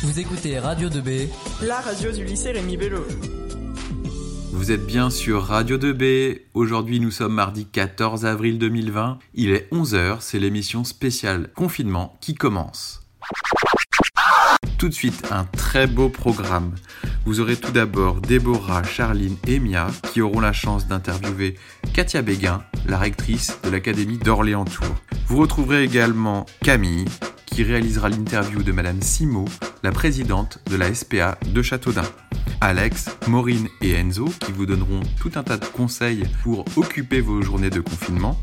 Vous écoutez Radio 2B, la radio du lycée Rémi Bello. Vous êtes bien sur Radio 2B. Aujourd'hui, nous sommes mardi 14 avril 2020. Il est 11h, c'est l'émission spéciale confinement qui commence. Tout de suite, un très beau programme. Vous aurez tout d'abord Déborah, Charline et Mia qui auront la chance d'interviewer Katia Béguin, la rectrice de l'Académie d'Orléans-Tours. Vous retrouverez également Camille, qui réalisera l'interview de Madame Simo, la présidente de la SPA de Châteaudun. Alex, Maureen et Enzo qui vous donneront tout un tas de conseils pour occuper vos journées de confinement.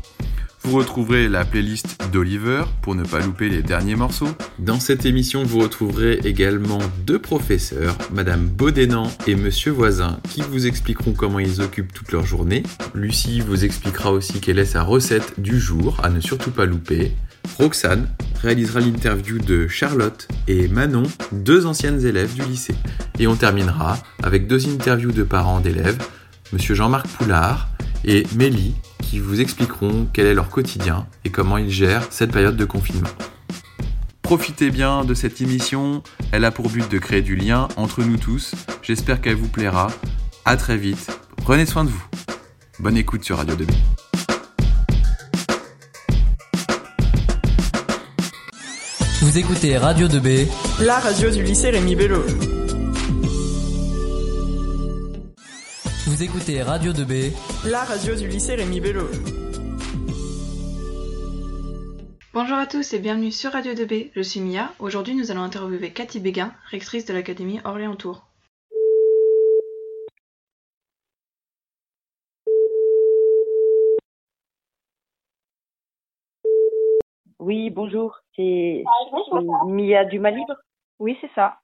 Vous retrouverez la playlist d'Oliver pour ne pas louper les derniers morceaux. Dans cette émission, vous retrouverez également deux professeurs, Madame Baudénan et Monsieur Voisin, qui vous expliqueront comment ils occupent toute leur journée. Lucie vous expliquera aussi quelle est sa recette du jour à ne surtout pas louper. Roxane réalisera l'interview de Charlotte et Manon, deux anciennes élèves du lycée. Et on terminera avec deux interviews de parents d'élèves, Monsieur Jean-Marc Poulard et Mélie, qui vous expliqueront quel est leur quotidien et comment ils gèrent cette période de confinement. Profitez bien de cette émission, elle a pour but de créer du lien entre nous tous. J'espère qu'elle vous plaira. A très vite, prenez soin de vous. Bonne écoute sur Radio 2B. Vous écoutez Radio 2B, la radio du lycée Rémi Bello. Vous écoutez Radio 2B, la radio du lycée Rémi Bello. Bonjour à tous et bienvenue sur Radio 2B. Je suis Mia. Aujourd'hui, nous allons interviewer Cathy Béguin, rectrice de l'Académie Orléans-Tours. Oui, bonjour. C'est c'est Mia du Malibre Oui, c'est ça.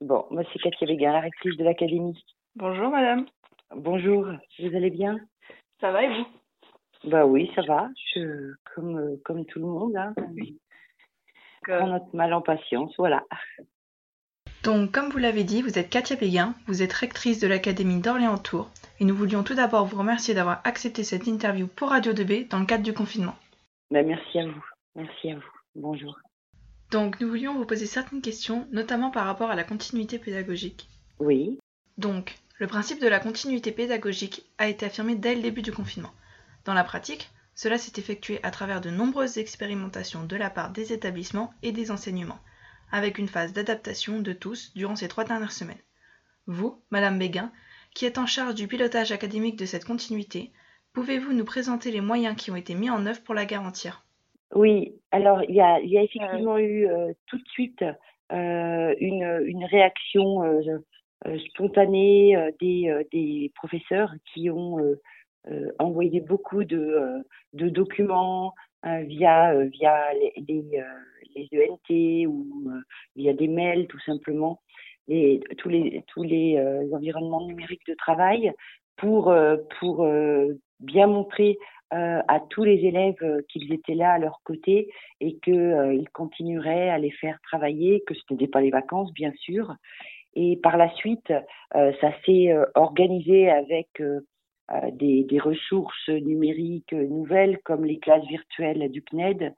Bon, moi c'est Katia Béguin, la rectrice de l'académie. Bonjour madame. Bonjour, vous allez bien? Ça va et vous? Bah oui, ça va. Je, comme, euh, comme tout le monde, hein. On prend notre mal en patience, voilà. Donc, comme vous l'avez dit, vous êtes Katia Béguin, vous êtes rectrice de l'Académie d'Orléans-Tours et nous voulions tout d'abord vous remercier d'avoir accepté cette interview pour Radio 2B dans le cadre du confinement. Bah, merci à vous. Merci à vous. Bonjour. Donc, nous voulions vous poser certaines questions, notamment par rapport à la continuité pédagogique. Oui, Donc, le principe de la continuité pédagogique a été affirmé dès le début du confinement. Dans la pratique, cela s'est effectué à travers de nombreuses expérimentations de la part des établissements et des enseignements, avec une phase d'adaptation de tous durant ces trois dernières semaines. Vous, Madame Béguin, qui êtes en charge du pilotage académique de cette continuité, pouvez-vous nous présenter les moyens qui ont été mis en œuvre pour la garantir? Oui. Alors, il y a, il y a effectivement eu euh, tout de suite euh, une, une réaction euh, euh, spontanée euh, des, euh, des professeurs qui ont euh, euh, envoyé beaucoup de, euh, de documents euh, via, euh, via les, les, euh, les ENT ou euh, via des mails tout simplement, les, tous les, tous les euh, environnements numériques de travail pour, euh, pour euh, bien montrer euh, à tous les élèves euh, qu'ils étaient là à leur côté et qu'ils continueraient à les faire travailler, que ce n'était pas les vacances bien sûr. Et par la suite, euh, ça s'est euh, organisé avec euh, euh, des, des ressources numériques nouvelles comme les classes virtuelles du CNED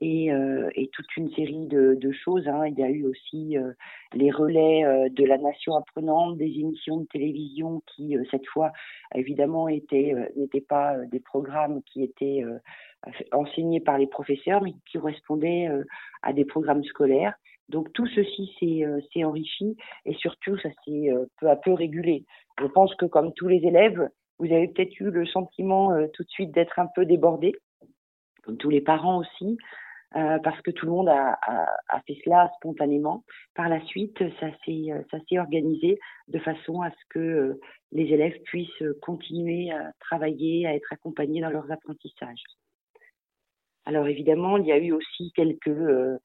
et, euh, et toute une série de, de choses. hein. Il y a eu aussi euh, les relais euh, de la nation apprenante, des émissions de télévision qui, euh, cette fois, évidemment, étaient euh, n'étaient pas euh, des programmes qui étaient enseignés par les professeurs, mais qui correspondaient à des programmes scolaires. Donc tout ceci s'est enrichi et surtout ça s'est peu à peu régulé. Je pense que comme tous les élèves, vous avez peut-être eu le sentiment tout de suite d'être un peu débordé, comme tous les parents aussi, euh, parce que tout le monde a, a, a fait cela spontanément. Par la suite, ça s'est euh, organisé de façon à ce que euh, les élèves puissent continuer à travailler, à être accompagnés dans leurs apprentissages. Alors évidemment, il y a eu aussi quelques, euh,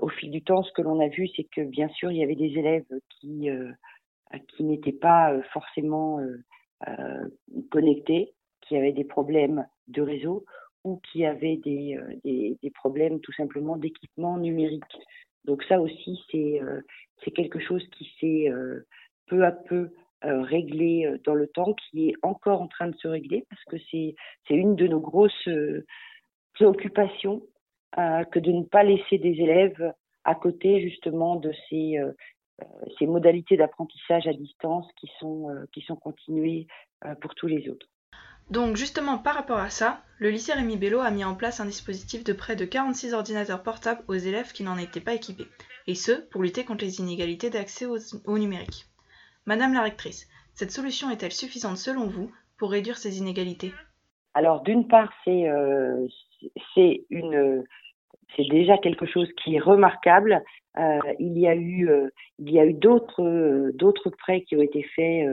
au fil du temps, ce que l'on a vu, c'est que bien sûr, il y avait des élèves qui euh, qui n'étaient pas forcément connectés, qui avaient des problèmes de réseau ou qui avaient des, euh, des, des problèmes tout simplement d'équipement numérique. Donc ça aussi, c'est euh, c'est quelque chose qui s'est euh, peu à peu réglé dans le temps, qui est encore en train de se régler parce que c'est une de nos grosses préoccupations que de ne pas laisser des élèves à côté justement de ces ces modalités d'apprentissage à distance qui sont, qui sont continuées pour tous les autres. Donc justement par rapport à ça, le lycée Rémi Bello a mis en place un dispositif de près de 46 ordinateurs portables aux élèves qui n'en étaient pas équipés, et ce pour lutter contre les inégalités d'accès au, numérique. Madame la rectrice, cette solution est-elle suffisante selon vous pour réduire ces inégalités? Alors d'une part, c'est euh, une c'est déjà quelque chose qui est remarquable. Euh, il y a eu, euh, il y a eu d'autres, euh, d'autres prêts qui ont été faits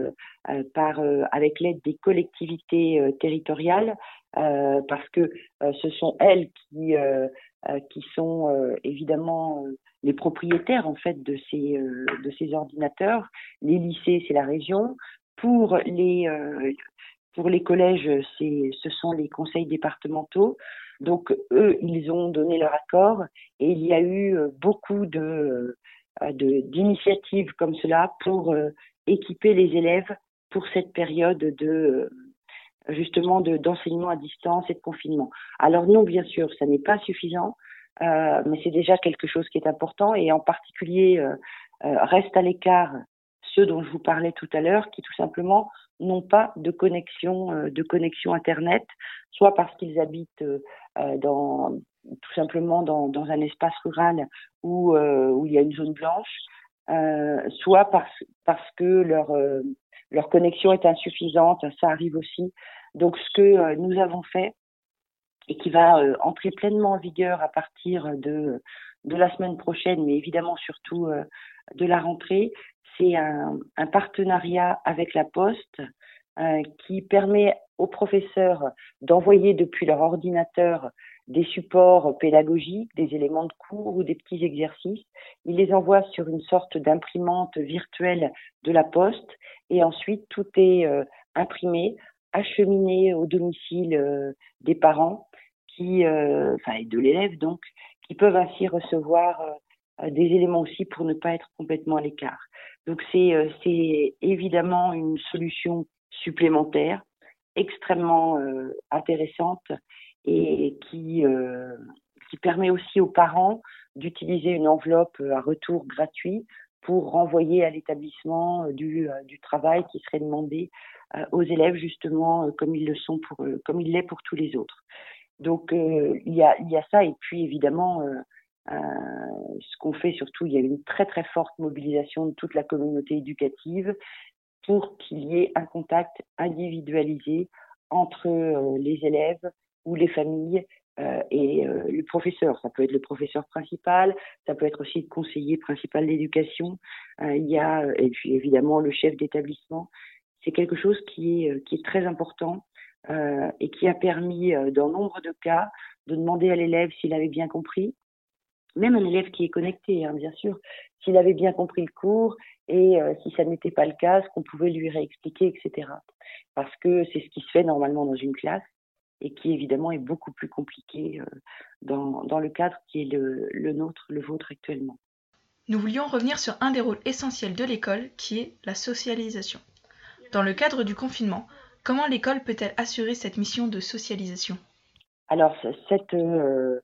par, avec l'aide des collectivités territoriales, parce que ce sont elles qui, qui sont évidemment les propriétaires en fait de ces, de ces ordinateurs. Les lycées, c'est la région. Pour les, pour les collèges, c'est, ce sont les conseils départementaux. Donc eux, ils ont donné leur accord et il y a eu euh, beaucoup de, euh, d'initiatives comme cela pour euh, équiper les élèves pour cette période de justement d'enseignement à distance et de confinement. Alors non, bien sûr, ça n'est pas suffisant, mais c'est déjà quelque chose qui est important et en particulier reste à l'écart ceux dont je vous parlais tout à l'heure, qui tout simplement n'ont pas de connexion, euh, de connexion Internet, soit parce qu'ils habitent euh, euh, tout simplement dans, dans un espace rural où, où il y a une zone blanche, soit parce, parce que leur, leur connexion est insuffisante, ça arrive aussi. Donc ce que nous avons fait et qui va entrer pleinement en vigueur à partir de, de la semaine prochaine, mais évidemment surtout de la rentrée, c'est un, partenariat avec la Poste euh, qui permet aux professeurs d'envoyer depuis leur ordinateur des supports pédagogiques, des éléments de cours ou des petits exercices. Ils les envoient sur une sorte d'imprimante virtuelle de la Poste et ensuite tout est euh, imprimé, acheminé au domicile euh, des parents qui, enfin, et de l'élève donc, qui peuvent ainsi recevoir des éléments aussi pour ne pas être complètement à l'écart. Donc c'est euh, évidemment une solution supplémentaire extrêmement euh, intéressante et qui euh, qui permet aussi aux parents d'utiliser une enveloppe à retour gratuit pour renvoyer à l'établissement du, du travail qui serait demandé aux élèves justement comme ils le sont pour comme il l'est pour tous les autres. Donc il y a il y a ça et puis évidemment euh, ce qu'on fait surtout, il y a une très très forte mobilisation de toute la communauté éducative pour qu'il y ait un contact individualisé entre euh, les élèves ou les familles euh, et euh, le professeur. Ça peut être le professeur principal, ça peut être aussi le conseiller principal d'éducation. Il y a et puis évidemment le chef d'établissement. C'est quelque chose qui est qui est très important et qui a permis, dans nombre de cas, de demander à l'élève s'il avait bien compris, même un élève qui est connecté, hein, bien sûr, s'il avait bien compris le cours et euh, si ça n'était pas le cas, ce qu'on pouvait lui réexpliquer, etc. Parce que c'est ce qui se fait normalement dans une classe et qui évidemment est beaucoup plus compliqué euh, dans, dans, le cadre qui est le, le nôtre, le vôtre actuellement. Nous voulions revenir sur un des rôles essentiels de l'école qui est la socialisation. Dans le cadre du confinement, comment l'école peut-elle assurer cette mission de socialisation? Alors, cette, euh,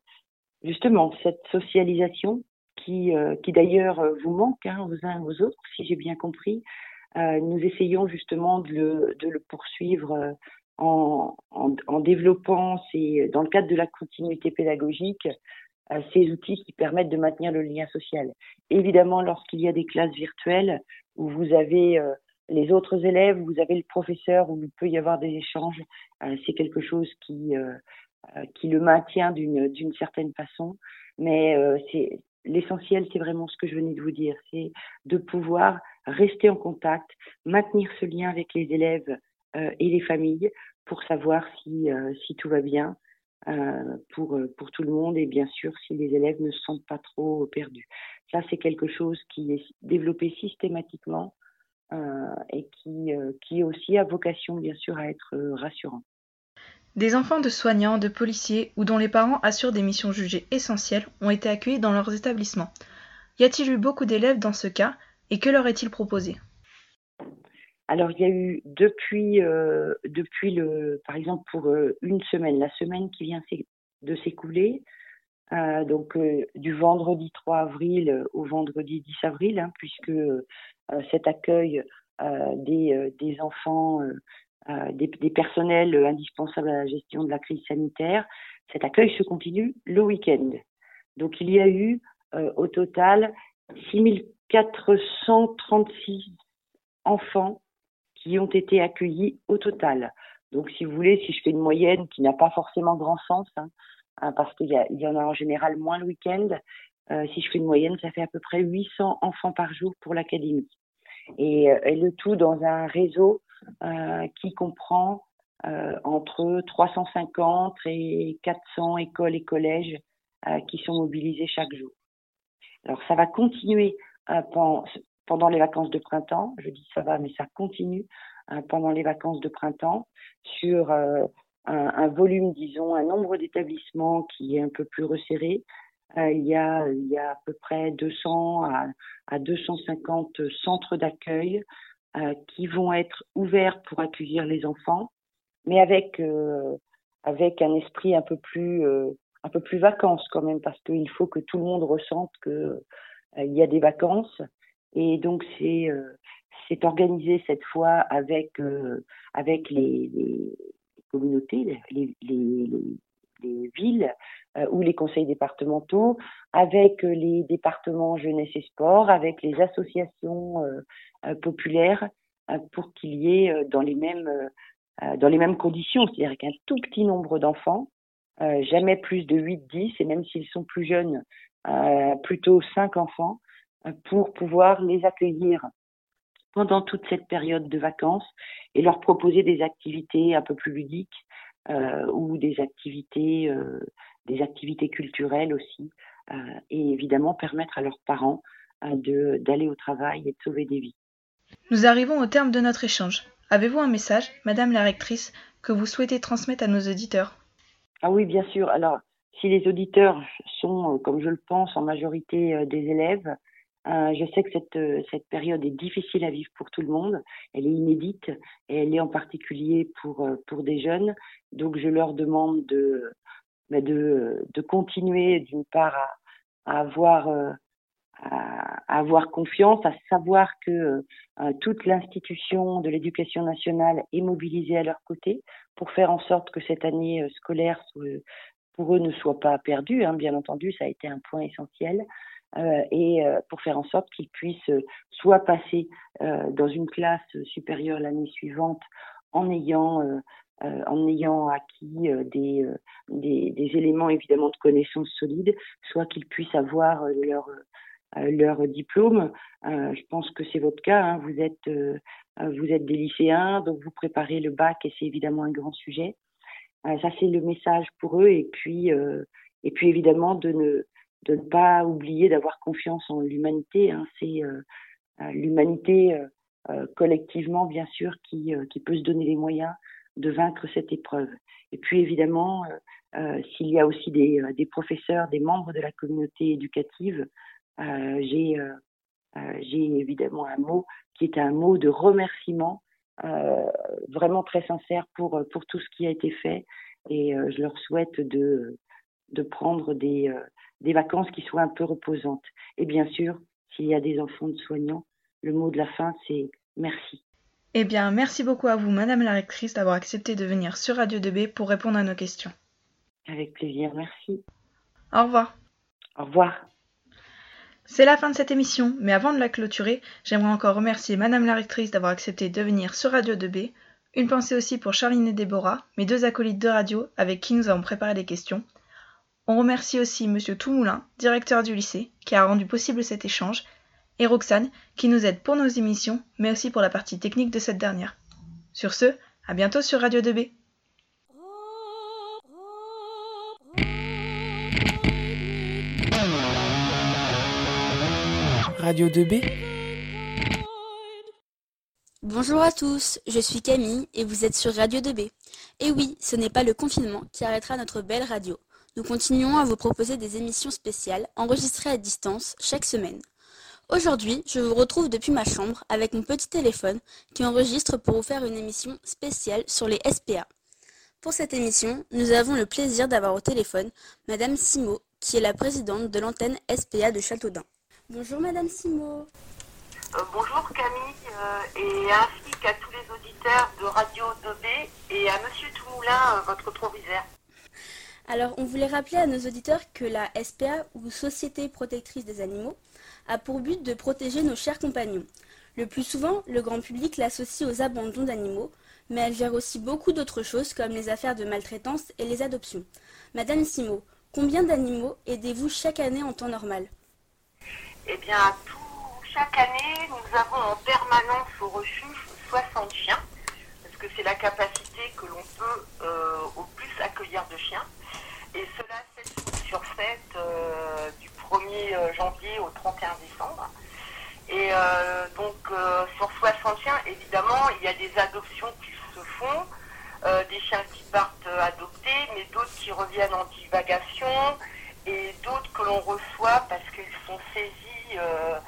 justement cette socialisation qui, euh, qui d'ailleurs euh, vous manque hein, aux uns aux autres, si j'ai bien compris. Euh, nous essayons justement de le, de le poursuivre euh, en, en, en, développant, ces, dans le cadre de la continuité pédagogique, euh, ces outils qui permettent de maintenir le lien social. Évidemment, lorsqu'il y a des classes virtuelles où vous avez les autres élèves, vous avez le professeur, où il peut y avoir des échanges, c'est quelque chose qui euh, qui le maintient d'une certaine façon. Mais euh, l'essentiel, c'est vraiment ce que je venais de vous dire, c'est de pouvoir rester en contact, maintenir ce lien avec les élèves euh, et les familles pour savoir si tout va bien pour tout le monde et bien sûr si les élèves ne se sentent pas trop perdus. Ça c'est quelque chose qui est développé systématiquement et qui qui aussi a vocation bien sûr à être rassurant. Des enfants de soignants, de policiers ou dont les parents assurent des missions jugées essentielles ont été accueillis dans leurs établissements. Y a-t-il eu beaucoup d'élèves dans ce cas et que leur est-il proposé? Alors il y a eu depuis euh, le par exemple pour euh, une semaine la semaine qui vient de s'écouler donc du vendredi 3 avril au vendredi 10 avril, hein, puisque cet accueil des enfants, des, des personnels indispensables à la gestion de la crise sanitaire, cet accueil se continue le week-end. Donc il y a eu au total 6436 enfants qui ont été accueillis au total. Donc, si vous voulez, si je fais une moyenne qui n'a pas forcément grand sens, hein, hein, parce qu'il y, en a en général moins le week-end, euh, si je fais une moyenne, ça fait à peu près 800 enfants par jour pour l'académie. Et, euh, le tout dans un réseau euh, qui comprend euh, entre 350 et 400 écoles et collèges euh, qui sont mobilisés chaque jour. Alors, ça va continuer pendant, les vacances de printemps. Je dis ça va, mais ça continue euh, pendant les vacances de printemps sur euh, un, volume, disons, un nombre d'établissements qui est un peu plus resserré. Euh, il, y a, à peu près 200 à, à 250 centres d'accueil qui vont être ouverts pour accueillir les enfants, mais avec avec un esprit un peu plus un peu plus vacances quand même parce qu'il faut que tout le monde ressente que il y a des vacances. Et donc c'est euh, c'est organisé cette fois avec euh, avec les, communautés, les, les, les villes euh, ou les conseils départementaux, avec les départements jeunesse et sport, avec les associations populaires pour qu'il y ait dans les mêmes dans les mêmes conditions, c'est-à-dire qu'un tout petit nombre d'enfants, jamais plus de 8-10, et même s'ils sont plus jeunes, plutôt 5 enfants, pour pouvoir les accueillir pendant toute cette période de vacances et leur proposer des activités un peu plus ludiques euh, ou des activités, euh, des activités culturelles aussi, euh, et évidemment permettre à leurs parents euh, d'aller au travail et de sauver des vies. Nous arrivons au terme de notre échange. Avez-vous un message, Madame la rectrice, que vous souhaitez transmettre à nos auditeurs? Ah oui, bien sûr. Alors, si les auditeurs sont, comme je le pense, en majorité des élèves, euh, je sais que cette, euh, cette période est difficile à vivre pour tout le monde. Elle est inédite et elle est en particulier pour, euh, pour des jeunes. Donc je leur demande de, bah, de, de continuer d'une part à, à avoir, à, avoir confiance, à savoir que toute l'institution de l'éducation nationale est mobilisée à leur côté pour faire en sorte que cette année scolaire pour eux ne soit pas perdue. Hein. Bien entendu, ça a été un point essentiel. Euh, et euh, pour faire en sorte qu'ils puissent euh, soit passer dans une classe supérieure l'année suivante en ayant en ayant acquis des, des, des, éléments évidemment de connaissances solides, soit qu'ils puissent avoir leur leur diplôme. je pense que c'est votre cas. Hein. Vous êtes vous êtes des lycéens, donc vous préparez le bac et c'est évidemment un grand sujet. ça c'est le message pour eux et puis et puis évidemment de ne pas oublier d'avoir confiance en l'humanité. Hein. C'est euh, euh l'humanité euh, euh, collectivement, bien sûr, qui, peut se donner les moyens de vaincre cette épreuve. Et puis évidemment, s'il y a aussi des, professeurs, des membres de la communauté éducative, j'ai j'ai évidemment un mot qui est un mot de remerciement vraiment très sincère pour, pour tout ce qui a été fait et je leur souhaite de, de prendre des, des vacances qui soient un peu reposantes. Et bien sûr, s'il y a des enfants de soignants, le mot de la fin, c'est merci. Eh bien, merci beaucoup à vous, Madame la rectrice, d'avoir accepté de venir sur Radio 2B pour répondre à nos questions. Avec plaisir, merci. Au revoir. Au revoir. C'est la fin de cette émission, mais avant de la clôturer, j'aimerais encore remercier Madame la rectrice d'avoir accepté de venir sur Radio 2B. Une pensée aussi pour Charline et Déborah, mes deux acolytes de radio avec qui nous avons préparé des questions. On remercie aussi Monsieur Toumoulin, directeur du lycée, qui a rendu possible cet échange, et Roxane, qui nous aide pour nos émissions, mais aussi pour la partie technique de cette dernière. Sur ce, à bientôt sur Radio 2B. Radio 2B Bonjour à tous, je suis Camille et vous êtes sur Radio 2B. Et oui, ce n'est pas le confinement qui arrêtera notre belle radio nous continuons à vous proposer des émissions spéciales enregistrées à distance chaque semaine. Aujourd'hui, je vous retrouve depuis ma chambre avec mon petit téléphone qui enregistre pour vous faire une émission spéciale sur les SPA. Pour cette émission, nous avons le plaisir d'avoir au téléphone Madame Simo, qui est la présidente de l'antenne SPA de Châteaudun. Bonjour Madame Simot. Euh, bonjour Camille euh, et ainsi qu'à tous les auditeurs de Radio 2B et à Monsieur Toumoulin, euh, votre proviseur. Alors, on voulait rappeler à nos auditeurs que la SPA, ou Société protectrice des animaux, a pour but de protéger nos chers compagnons. Le plus souvent, le grand public l'associe aux abandons d'animaux, mais elle gère aussi beaucoup d'autres choses comme les affaires de maltraitance et les adoptions. Madame Simot, combien d'animaux aidez-vous chaque année en temps normal? Eh bien, chaque année, nous avons en permanence au refuge 60 chiens, parce que c'est la capacité que l'on peut euh, au plus accueillir de chiens. Et cela 7 jours sur 7, euh, du 1er janvier au 31 décembre. Et euh, donc, euh, sur 60 chiens, évidemment, il y a des adoptions qui se font, euh, des chiens qui partent euh, adoptés, mais d'autres qui reviennent en divagation, et d'autres que l'on reçoit parce qu'ils sont saisis euh,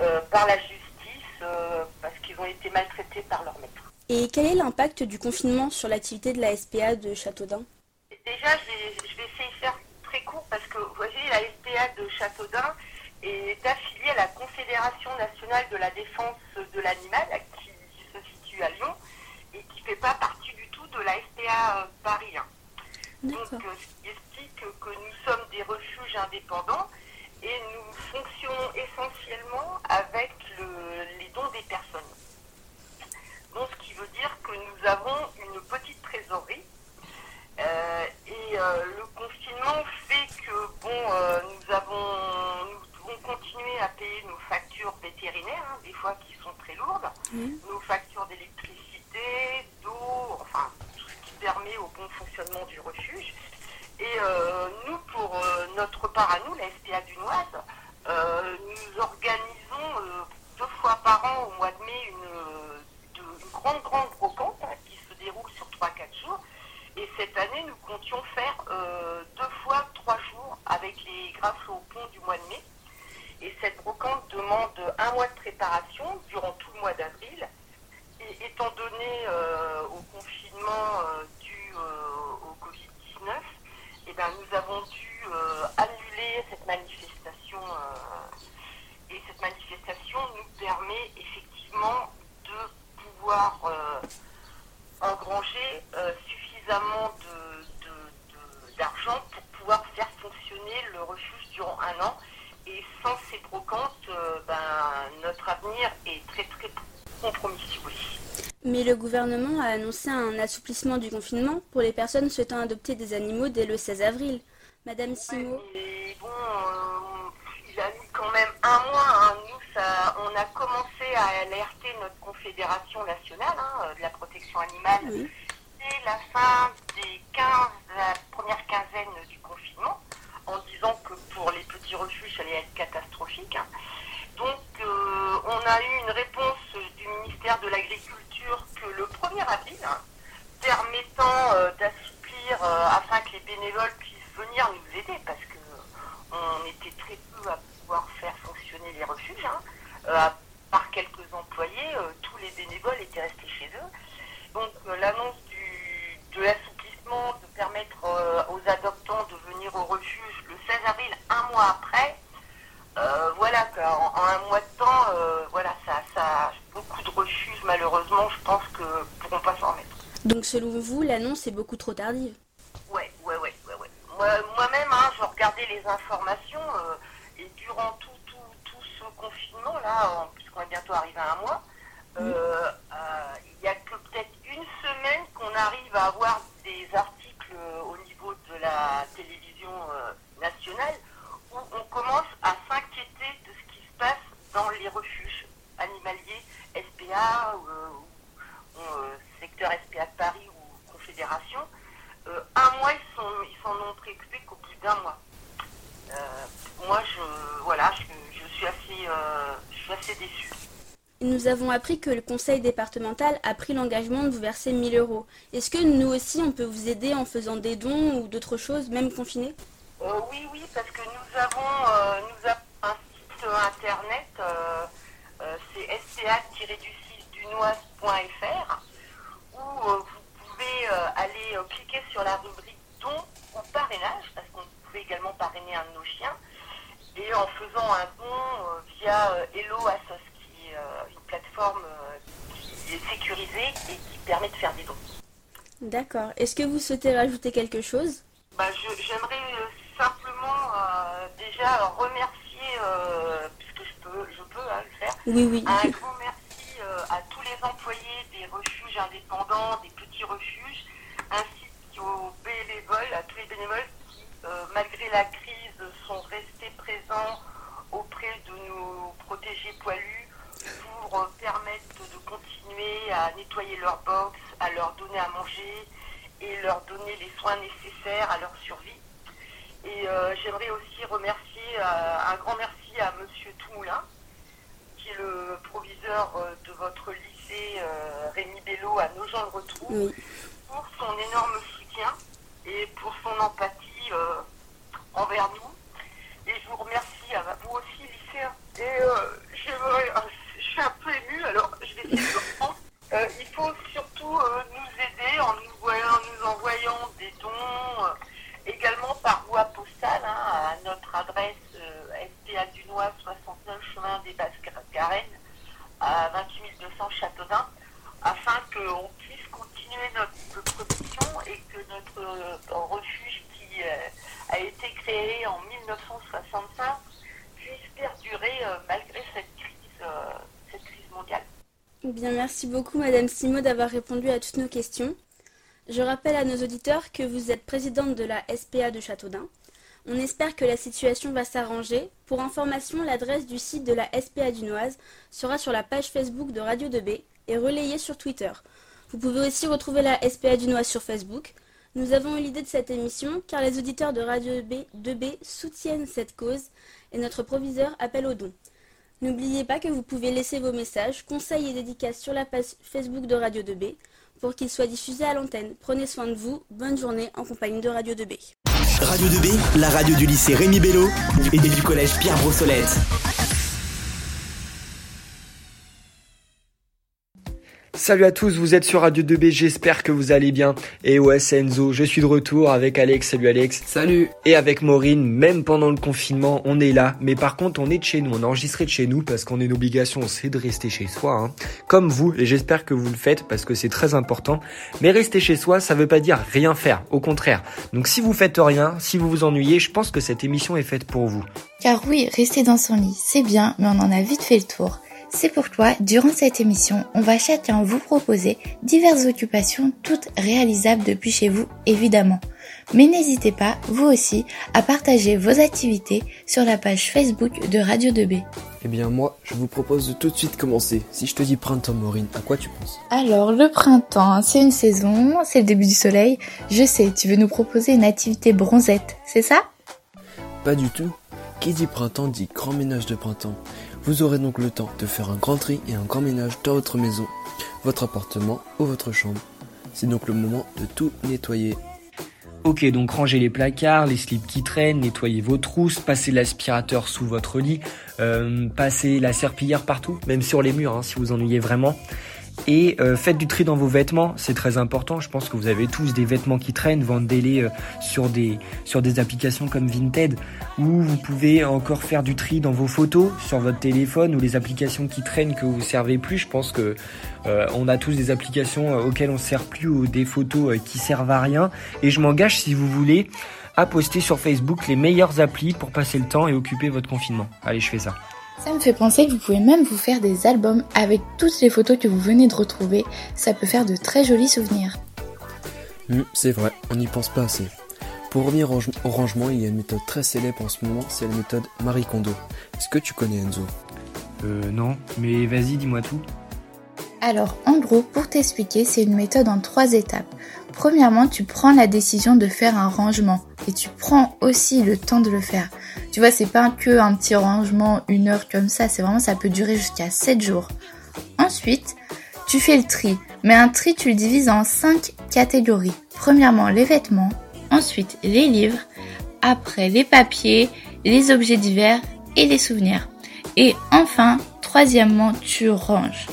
euh, par la justice, euh, parce qu'ils ont été maltraités par leur maître. Et quel est l'impact du confinement sur l'activité de la SPA de Châteaudun? Déjà, je vais, je vais essayer de faire très court parce que vous voyez, la SPA de Châteaudun est affiliée à la Confédération nationale de la défense de l'animal qui se situe à Lyon et qui ne fait pas partie du tout de la SPA Paris 1. Donc, D'accord. euh, ce qui explique que nous sommes des refuges indépendants et nous fonctionnons essentiellement avec le- les dons des personnes. Donc, ce qui veut dire que nous avons une petite trésorerie euh, et euh, le confinement fait que bon, euh, nous avons, nous devons continuer à payer nos factures vétérinaires, hein, des fois qui sont très lourdes, nos factures d'électricité, d'eau, enfin tout ce qui permet au bon fonctionnement du refuge. Et euh, nous, pour euh, notre part à nous, la SPA Dunoise, euh, nous organisons deux fois par an au mois de mai une, de- une grande, grande brocante hein, qui se déroule sur 3-4 jours. Et cette année, nous comptions faire deux fois trois jours avec les grâce au pont du mois de mai. Et cette brocante demande un mois de préparation durant tout le mois d'avril. Et étant donné au confinement dû au Covid-19, eh ben, nous avons dû euh, annuler cette manifestation. euh, et cette manifestation nous permet effectivement de pouvoir euh, engranger suffisamment d'argent pour pouvoir faire fonctionner le refuge durant un an. Et sans ces brocantes, ben, notre avenir est très très compromis aussi. Mais le gouvernement a annoncé un assouplissement du confinement pour les personnes souhaitant adopter des animaux dès le 16 avril. Madame Simot, Et bon, euh, il a mis quand même un mois. hein. Nous, ça, on a commencé à alerter notre confédération nationale hein, euh, de la protection animale Oui. dès la fin des 15, la première quinzaine du confinement, en disant que pour les petits refuges, ça allait être catastrophique. hein. Donc, euh, on a eu une réponse du ministère de l'Agriculture que le 1er avril, hein, permettant euh, d'assouplir euh, afin que les bénévoles puissent venir nous aider, parce que on était très peu à pouvoir faire fonctionner les refuges. hein. Euh, à part quelques employés, tous les bénévoles étaient restés chez eux. Donc l'annonce de l'assouplissement, de permettre aux adoptants de venir au refuge le 16 avril, un mois après, euh, voilà, qu'en- en, un mois de temps, euh, voilà, ça, ça, beaucoup de refuges, malheureusement, je pense que pourront pas s'en remettre. Donc selon vous, l'annonce est beaucoup trop tardive? Ouais, ouais, ouais, ouais, ouais. Moi- Moi-même, hein, je regardais les informations euh, et durant tout, tout, tout ce confinement-là, en- puisqu'on est bientôt arrivé à un mois, euh, euh, il n'y a que peut-être une semaine qu'on arrive à avoir des articles euh, au niveau de la télévision euh, nationale où on commence à s'inquiéter de ce qui se passe dans les refuges animaliers SPA, ou, euh, ou, euh, secteur SPA de Paris ou Confédération. Euh, un mois, ils sont, ils s'en ont préoccupés qu'au bout d'un mois. Euh, moi, je, voilà, je, je suis assez, euh, je suis assez déçue. Nous avons appris que le conseil départemental a pris l'engagement de vous verser 1000 euros. Est-ce que nous aussi, on peut vous aider en faisant des dons ou d'autres choses, même confinés Euh, oui, oui, parce que nous avons, euh, nous avons un site internet, euh, euh, c'est sca-du-6dunoise.fr, où euh, vous pouvez euh, aller euh, cliquer sur la rubrique dons ou parrainage, parce qu'on pouvez également parrainer un de nos chiens. Et en faisant un don via Hello Assos, qui est une plateforme qui est sécurisée et qui permet de faire des dons. D'accord. Est-ce que vous souhaitez rajouter quelque chose? Bah, J'aimerais simplement déjà remercier, puisque je peux, je peux hein, le faire, oui, oui. un grand merci à tous les employés des refuges indépendants, des petits refuges, ainsi qu'aux bénévoles, à tous les bénévoles qui, malgré la crise, sont restés présents auprès de nos protégés poilus pour permettre de continuer à nettoyer leur box, à leur donner à manger et leur donner les soins nécessaires à leur survie. Et j'aimerais aussi remercier, un grand merci à Monsieur Toumoulin, qui est le proviseur de votre lycée Rémi Bello à Nogent-le-Rotrou, pour son énorme soutien et pour son empathie envers nous. Et je vous remercie à vous aussi, lycéens. Et je suis un peu émue, alors je vais essayer de reprendre. il faut surtout nous envoyant des dons, également par voie postale, hein, à notre adresse SPA Dunois 69 chemin des Basses Garennes à 28 200 Châteaudun, afin qu'on puisse continuer notre production et que notre refuge qui a été créé en 1965 puisse perdurer malgré cette crise, cette crise mondiale. Bien, merci beaucoup Madame Simo d'avoir répondu à toutes nos questions. Je rappelle à nos auditeurs que vous êtes présidente de la SPA de Châteaudun. On espère que la situation va s'arranger. Pour information, l'adresse du site de la SPA dunoise sera sur la page Facebook de Radio 2B et relayée sur Twitter. Vous pouvez aussi retrouver la SPA dunoise sur Facebook. Nous avons eu l'idée de cette émission car les auditeurs de Radio 2B soutiennent cette cause et notre proviseur appelle au don. N'oubliez pas que vous pouvez laisser vos messages, conseils et dédicaces sur la page Facebook de Radio 2B pour qu'ils soient diffusés à l'antenne. Prenez soin de vous, bonne journée en compagnie de Radio 2B. Radio 2B, la radio du lycée Rémi Bello et du collège Pierre Brossolette. Salut à tous, vous êtes sur Radio 2B, j'espère que vous allez bien. Et ouais, c'est Enzo, je suis de retour avec Alex, salut Alex. Salut. Et avec Maureen, même pendant le confinement, on est là. Mais par contre, on est de chez nous, on est enregistré de chez nous parce qu'on a une obligation, c'est de rester chez soi. Hein. Comme vous, et j'espère que vous le faites parce que c'est très important. Mais rester chez soi, ça veut pas dire rien faire, au contraire. Donc si vous faites rien, si vous vous ennuyez, je pense que cette émission est faite pour vous. Car oui, rester dans son lit, c'est bien, mais on en a vite fait le tour. C'est pourquoi, durant cette émission, on va chacun vous proposer diverses occupations, toutes réalisables depuis chez vous, évidemment. Mais n'hésitez pas, vous aussi, à partager vos activités sur la page Facebook de Radio 2B. Eh bien moi, je vous propose de tout de suite commencer. Si je te dis printemps, Maureen, à quoi tu penses? Alors, le printemps, c'est une saison, c'est le début du soleil. Je sais, tu veux nous proposer une activité bronzette, c'est ça? Pas du tout. Qui dit printemps dit grand ménage de printemps. Vous aurez donc le temps de faire un grand tri et un grand ménage dans votre maison, votre appartement ou votre chambre. C'est donc le moment de tout nettoyer. Ok, donc rangez les placards, les slips qui traînent, nettoyez vos trousses, passez l'aspirateur sous votre lit, euh, passez la serpillière partout, même sur les murs hein, si vous ennuyez vraiment. Et euh, faites du tri dans vos vêtements, c'est très important. Je pense que vous avez tous des vêtements qui traînent, vendez-les euh, sur des sur des applications comme Vinted, ou vous pouvez encore faire du tri dans vos photos sur votre téléphone ou les applications qui traînent que vous servez plus. Je pense que euh, on a tous des applications auxquelles on sert plus ou des photos qui servent à rien. Et je m'engage si vous voulez à poster sur Facebook les meilleures applis pour passer le temps et occuper votre confinement. Allez, je fais ça. Ça me fait penser que vous pouvez même vous faire des albums avec toutes les photos que vous venez de retrouver. Ça peut faire de très jolis souvenirs. Mmh, c'est vrai, on n'y pense pas assez. Pour revenir au rangement, il y a une méthode très célèbre en ce moment, c'est la méthode Marie Kondo. Est-ce que tu connais Enzo? Euh non, mais vas-y, dis-moi tout. Alors, en gros, pour t'expliquer, c'est une méthode en trois étapes. Premièrement, tu prends la décision de faire un rangement et tu prends aussi le temps de le faire. Tu vois, c'est pas que un petit rangement, une heure comme ça, c'est vraiment, ça peut durer jusqu'à 7 jours. Ensuite, tu fais le tri, mais un tri, tu le divises en 5 catégories. Premièrement, les vêtements, ensuite les livres, après les papiers, les objets divers et les souvenirs. Et enfin, troisièmement, tu ranges.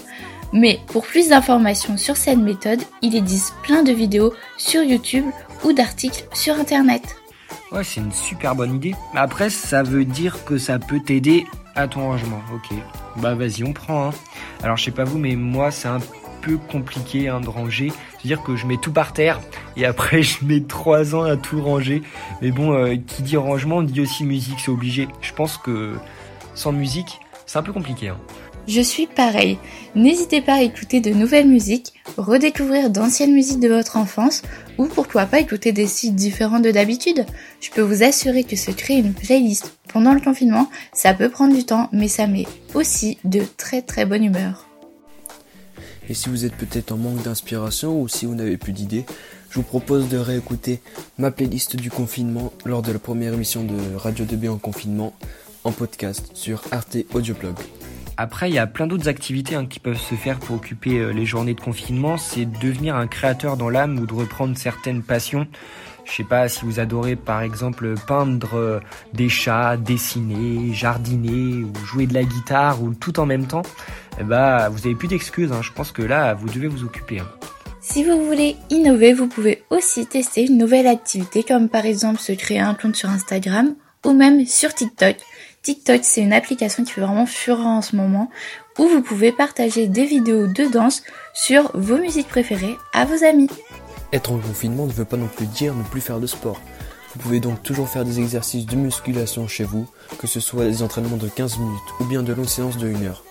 Mais pour plus d'informations sur cette méthode, il existe plein de vidéos sur YouTube ou d'articles sur Internet. Ouais, c'est une super bonne idée. Après, ça veut dire que ça peut t'aider à ton rangement. Ok. Bah vas-y, on prend. Hein. Alors je sais pas vous, mais moi c'est un peu compliqué hein, de ranger. C'est-à-dire que je mets tout par terre et après je mets trois ans à tout ranger. Mais bon, euh, qui dit rangement dit aussi musique, c'est obligé. Je pense que sans musique, c'est un peu compliqué. Hein. Je suis pareil. N'hésitez pas à écouter de nouvelles musiques, redécouvrir d'anciennes musiques de votre enfance ou pourquoi pas écouter des sites différents de d'habitude. Je peux vous assurer que se créer une playlist pendant le confinement, ça peut prendre du temps, mais ça met aussi de très très bonne humeur. Et si vous êtes peut-être en manque d'inspiration ou si vous n'avez plus d'idées, je vous propose de réécouter ma playlist du confinement lors de la première émission de Radio 2B en confinement en podcast sur Arte Audioblog. Après, il y a plein d'autres activités hein, qui peuvent se faire pour occuper euh, les journées de confinement. C'est devenir un créateur dans l'âme ou de reprendre certaines passions. Je sais pas si vous adorez par exemple peindre euh, des chats, dessiner, jardiner ou jouer de la guitare ou tout en même temps. Bah, vous avez plus d'excuses. Hein. Je pense que là, vous devez vous occuper. Hein. Si vous voulez innover, vous pouvez aussi tester une nouvelle activité comme par exemple se créer un compte sur Instagram ou même sur TikTok. TikTok, c'est une application qui fait vraiment fureur en ce moment où vous pouvez partager des vidéos de danse sur vos musiques préférées à vos amis. Être en confinement ne veut pas non plus dire ne plus faire de sport. Vous pouvez donc toujours faire des exercices de musculation chez vous, que ce soit des entraînements de 15 minutes ou bien de longues séances de 1 heure.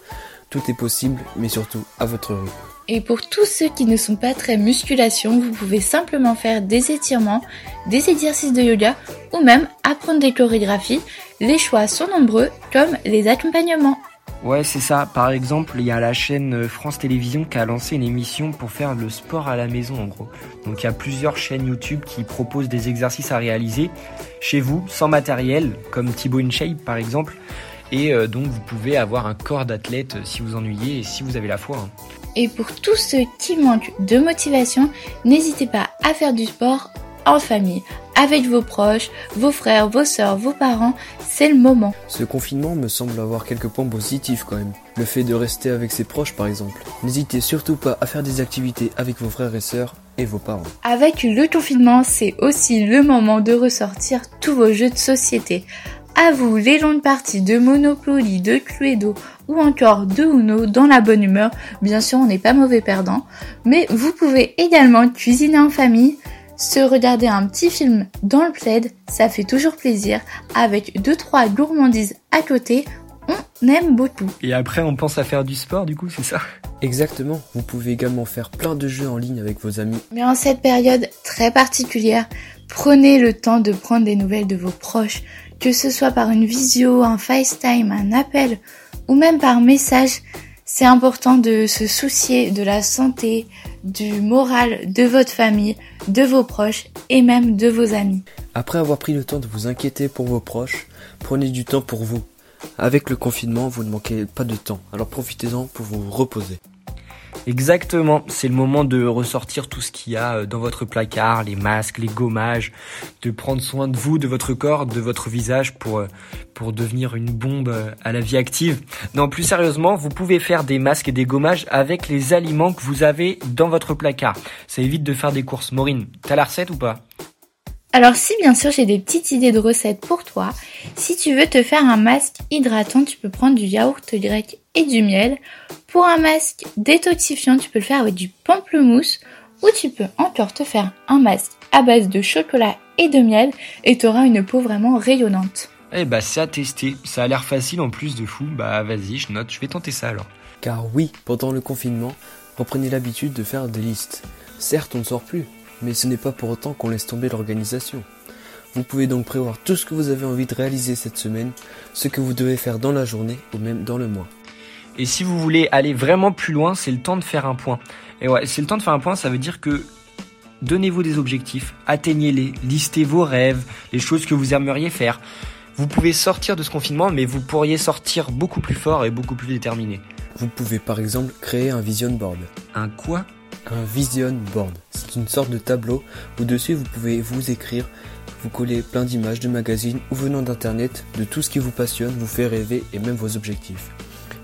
Tout est possible, mais surtout à votre rythme. Et pour tous ceux qui ne sont pas très musculation, vous pouvez simplement faire des étirements, des exercices de yoga ou même apprendre des chorégraphies. Les choix sont nombreux comme les accompagnements. Ouais, c'est ça. Par exemple, il y a la chaîne France Télévisions qui a lancé une émission pour faire le sport à la maison en gros. Donc il y a plusieurs chaînes YouTube qui proposent des exercices à réaliser chez vous sans matériel, comme Thibaut InShape par exemple. Et euh, donc vous pouvez avoir un corps d'athlète si vous ennuyez et si vous avez la foi. Hein. Et pour tous ceux qui manquent de motivation, n'hésitez pas à faire du sport en famille, avec vos proches, vos frères, vos sœurs, vos parents, c'est le moment. Ce confinement me semble avoir quelques points positifs quand même. Le fait de rester avec ses proches par exemple. N'hésitez surtout pas à faire des activités avec vos frères et sœurs et vos parents. Avec le confinement, c'est aussi le moment de ressortir tous vos jeux de société. À vous les longues parties de Monopoly, de Cluedo ou encore de Uno dans la bonne humeur. Bien sûr, on n'est pas mauvais perdant. Mais vous pouvez également cuisiner en famille, se regarder un petit film dans le plaid, ça fait toujours plaisir. Avec 2-3 gourmandises à côté, on aime beaucoup. Et après, on pense à faire du sport, du coup, c'est ça? Exactement. Vous pouvez également faire plein de jeux en ligne avec vos amis. Mais en cette période très particulière, prenez le temps de prendre des nouvelles de vos proches, que ce soit par une visio, un FaceTime, un appel ou même par message, c'est important de se soucier de la santé, du moral de votre famille, de vos proches et même de vos amis. Après avoir pris le temps de vous inquiéter pour vos proches, prenez du temps pour vous. Avec le confinement, vous ne manquez pas de temps, alors profitez-en pour vous reposer. Exactement, c'est le moment de ressortir tout ce qu'il y a euh, dans votre placard, les masques, les gommages, de prendre soin de vous, de votre corps, de votre visage pour, euh, devenir une bombe euh, à la vie active. Non, plus sérieusement, vous pouvez faire des masques et des gommages avec les aliments que vous avez dans votre placard. Ça évite de faire des courses. Maureen, t'as la recette ou pas? Alors si bien sûr j'ai des petites idées de recettes pour toi, si tu veux te faire un masque hydratant, tu peux prendre du yaourt grec et du miel. Pour un masque détoxifiant, tu peux le faire avec du pamplemousse ou tu peux encore te faire un masque à base de chocolat et de miel et tu auras une peau vraiment rayonnante. Eh bah c'est à tester, ça a l'air facile en plus de fou, bah vas-y je note, je vais tenter ça alors. Car oui, pendant le confinement, reprenez l'habitude de faire des listes. Certes on ne sort plus, mais ce n'est pas pour autant qu'on laisse tomber l'organisation. Vous pouvez donc prévoir tout ce que vous avez envie de réaliser cette semaine, ce que vous devez faire dans la journée ou même dans le mois. Et si vous voulez aller vraiment plus loin, c'est le temps de faire un point. Et ouais, c'est le temps de faire un point, ça veut dire que donnez-vous des objectifs, atteignez-les, listez vos rêves, les choses que vous aimeriez faire. Vous pouvez sortir de ce confinement, mais vous pourriez sortir beaucoup plus fort et beaucoup plus déterminé. Vous pouvez par exemple créer un vision board. Un quoi? Un vision board. C'est une sorte de tableau où dessus vous pouvez vous écrire, vous coller plein d'images de magazines ou venant d'internet de tout ce qui vous passionne, vous fait rêver et même vos objectifs.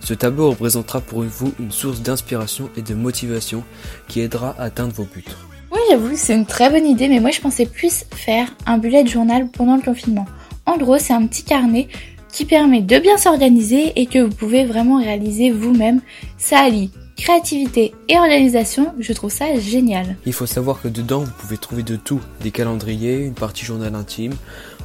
Ce tableau représentera pour vous une source d'inspiration et de motivation qui aidera à atteindre vos buts. Oui, j'avoue, c'est une très bonne idée, mais moi je pensais plus faire un bullet journal pendant le confinement. En gros, c'est un petit carnet qui permet de bien s'organiser et que vous pouvez vraiment réaliser vous-même. Ça allie créativité et organisation, je trouve ça génial. Il faut savoir que dedans, vous pouvez trouver de tout. Des calendriers, une partie journal intime,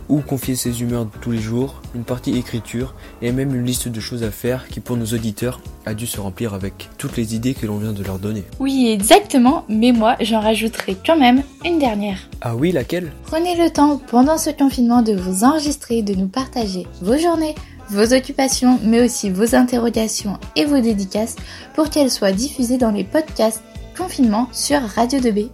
ou confier ses humeurs de tous les jours, une partie écriture, et même une liste de choses à faire qui pour nos auditeurs a dû se remplir avec toutes les idées que l'on vient de leur donner. Oui, exactement, mais moi j'en rajouterai quand même une dernière. Ah oui, laquelle? Prenez le temps pendant ce confinement de vous enregistrer, de nous partager vos journées, vos occupations, mais aussi vos interrogations et vos dédicaces pour qu'elles soient diffusées dans les podcasts confinement sur Radio 2B.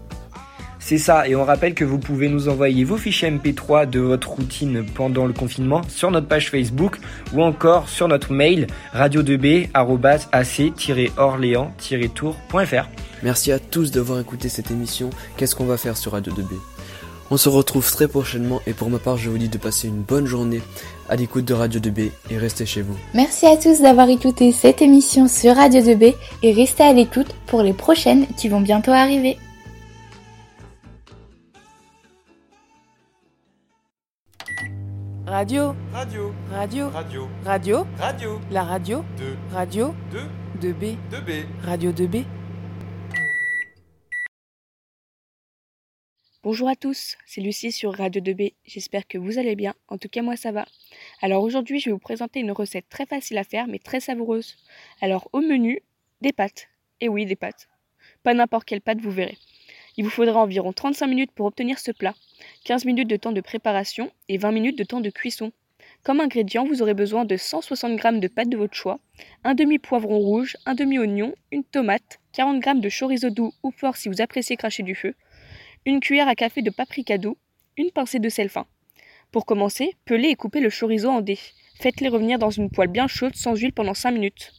C'est ça, et on rappelle que vous pouvez nous envoyer vos fichiers MP3 de votre routine pendant le confinement sur notre page Facebook ou encore sur notre mail radio2b.ac-orléans-tour.fr. Merci à tous d'avoir écouté cette émission. Qu'est-ce qu'on va faire sur Radio 2B On se retrouve très prochainement et pour ma part, je vous dis de passer une bonne journée à l'écoute de Radio 2B et restez chez vous. Merci à tous d'avoir écouté cette émission sur Radio 2B et restez à l'écoute pour les prochaines qui vont bientôt arriver. Radio. Radio. Radio. Radio. Radio. Radio. La radio. 2. Radio. 2. 2B. 2B. Radio 2B. Bonjour à tous, c'est Lucie sur Radio 2B. J'espère que vous allez bien. En tout cas, moi ça va. Alors aujourd'hui, je vais vous présenter une recette très facile à faire mais très savoureuse. Alors au menu, des pâtes. Et oui, des pâtes. Pas n'importe quelle pâte, vous verrez. Il vous faudra environ 35 minutes pour obtenir ce plat, 15 minutes de temps de préparation et 20 minutes de temps de cuisson. Comme ingrédient, vous aurez besoin de 160 g de pâte de votre choix, un demi-poivron rouge, un demi-oignon, une tomate, 40 g de chorizo doux ou fort si vous appréciez cracher du feu, une cuillère à café de paprika doux, une pincée de sel fin. Pour commencer, pelez et coupez le chorizo en dés. Faites-les revenir dans une poêle bien chaude sans huile pendant 5 minutes.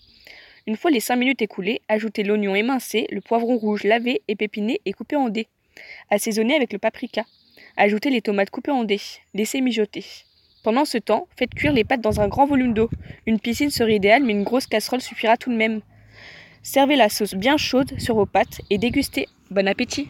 Une fois les 5 minutes écoulées, ajoutez l'oignon émincé, le poivron rouge lavé et pépiné et coupé en dés. Assaisonnez avec le paprika. Ajoutez les tomates coupées en dés. Laissez mijoter. Pendant ce temps, faites cuire les pâtes dans un grand volume d'eau. Une piscine serait idéale, mais une grosse casserole suffira tout de même. Servez la sauce bien chaude sur vos pâtes et dégustez. Bon appétit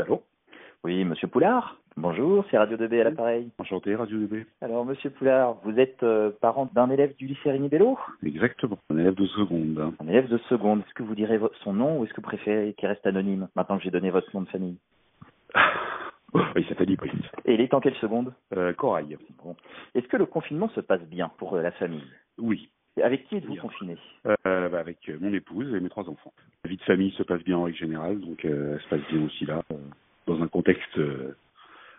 allô? Oui, monsieur Poulard? Bonjour, c'est Radio 2B à l'appareil. Enchanté, Radio 2B. Alors, monsieur Poulard, vous êtes euh, parent d'un élève du lycée Rémi Bello? Exactement, un élève de seconde. Un élève de seconde. Est-ce que vous direz son nom ou est-ce que vous préférez qu'il reste anonyme maintenant que j'ai donné votre nom de famille? Oui, ça fait dit, oui. Et il est en quelle seconde? Euh, Corail. Bon. Est-ce que le confinement se passe bien pour euh, la famille? Oui. Avec qui êtes-vous confiné? Euh, bah, avec mon épouse et mes trois enfants. La vie de famille se passe bien en règle générale, donc euh, elle se passe bien aussi là, euh, dans un contexte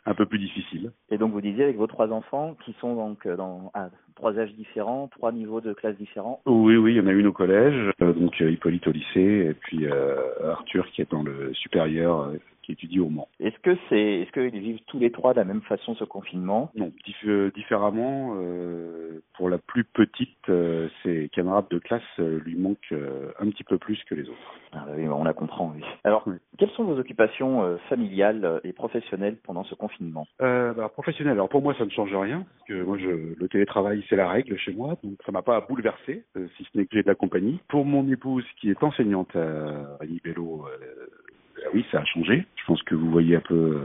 un peu plus difficile. Et donc vous disiez avec vos trois enfants qui sont donc euh, dans à trois âges différents, trois niveaux de classe différents. Oui, oui, il y en a une au collège, euh, donc euh, Hippolyte au lycée, et puis euh, Arthur qui est dans le supérieur, qui étudie au Mans. Est-ce que c'est est-ce qu'ils vivent tous les trois de la même façon ce confinement? Non, dif- euh, différemment, euh, pour la plus petite, euh, ses camarades de classe lui manquent un petit peu plus que les autres. Ah oui, on la comprend, oui. Alors, Oui. quelles sont vos occupations familiales et professionnelles pendant ce confinement? Bah, professionnel, alors pour moi ça ne change rien, parce que moi je, le télétravail c'est la règle chez moi, donc ça m'a pas bouleversé, si ce n'est que j'ai de la compagnie. Pour mon épouse qui est enseignante à Rémi Bello, ah oui ça a changé. Je pense que vous voyez un peu,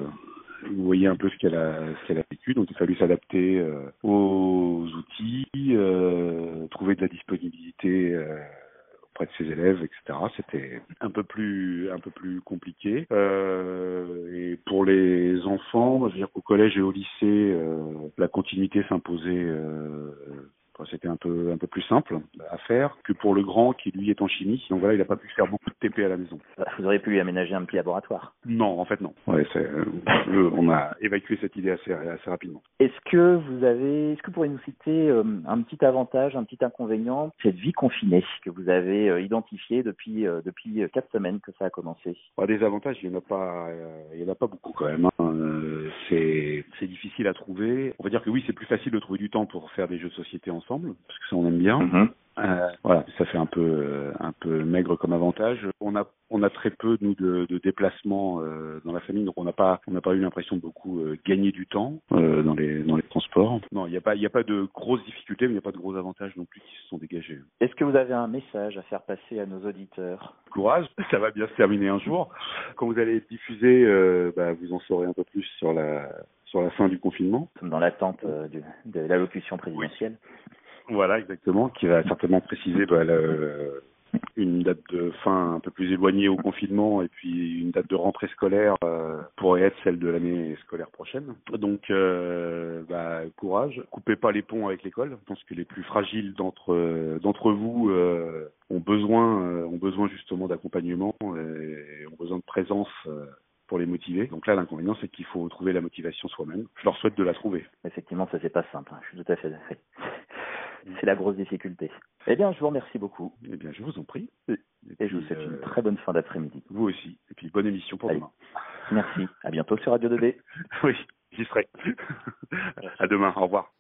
vous voyez un peu ce qu'elle a, ce qu'elle a vécu, donc il a fallu s'adapter euh, aux outils, euh, trouver de la disponibilité. euh, auprès de ses élèves, etc. C'était un peu plus un peu plus compliqué. Euh, et pour les enfants, je veux dire qu'au collège et au lycée, euh, la continuité s'imposait. C'était un peu un peu plus simple à faire que pour le grand qui lui est en chimie. Donc voilà, il n'a pas pu faire beaucoup de TP à la maison. Vous auriez pu lui aménager un petit laboratoire. Non, en fait non. Ouais, euh, on a évacué cette idée assez assez rapidement. Est-ce que vous avez, est-ce que vous pourriez nous citer euh, un petit avantage, un petit inconvénient de cette vie confinée que vous avez euh, identifié depuis euh, depuis quatre semaines que ça a commencé? Bah, des avantages, il n'y en a pas, il y en a pas beaucoup quand même. hein. C'est, c'est difficile à trouver. On va dire que oui, c'est plus facile de trouver du temps pour faire des jeux de société ensemble, parce que ça on aime bien. Mhm. Euh, voilà, ça fait un peu euh, un peu maigre comme avantage. On a on a très peu nous de, de déplacements euh, dans la famille, donc on n'a pas on n'a pas eu l'impression de beaucoup euh, gagner du temps euh, dans les dans les transports. Non, il n'y a pas il y a pas de grosses difficultés, mais il n'y a pas de gros avantages non plus qui se sont dégagés. Est-ce que vous avez un message à faire passer à nos auditeurs? Courage, ça va bien se terminer un jour. Quand vous allez être diffusé, euh, bah, vous en saurez un peu plus sur la sur la fin du confinement. Nous sommes dans l'attente euh, de l'allocution présidentielle. Voilà, exactement, qui va certainement préciser bah, le- une date de fin un peu plus éloignée au confinement et puis une date de rentrée scolaire euh, pourrait être celle de l'année scolaire prochaine. Donc, euh, bah, courage, coupez pas les ponts avec l'école. Je pense que les plus fragiles d'entre euh, d'entre vous euh, ont besoin euh, ont besoin justement d'accompagnement et ont besoin de présence. Euh, pour les motiver. Donc là, l'inconvénient, c'est qu'il faut trouver la motivation soi-même. Je leur souhaite de la trouver. Effectivement, ça c'est pas simple. hein. Je suis tout à fait d'accord. C'est la grosse difficulté. Eh bien, je vous remercie beaucoup. Eh bien, je vous en prie. Et, je vous souhaite une très bonne fin d'après-midi. Vous aussi. Et puis, bonne émission pour Allez. demain. Merci. À bientôt sur Radio 2B. Oui, j'y serai. à demain. Au revoir.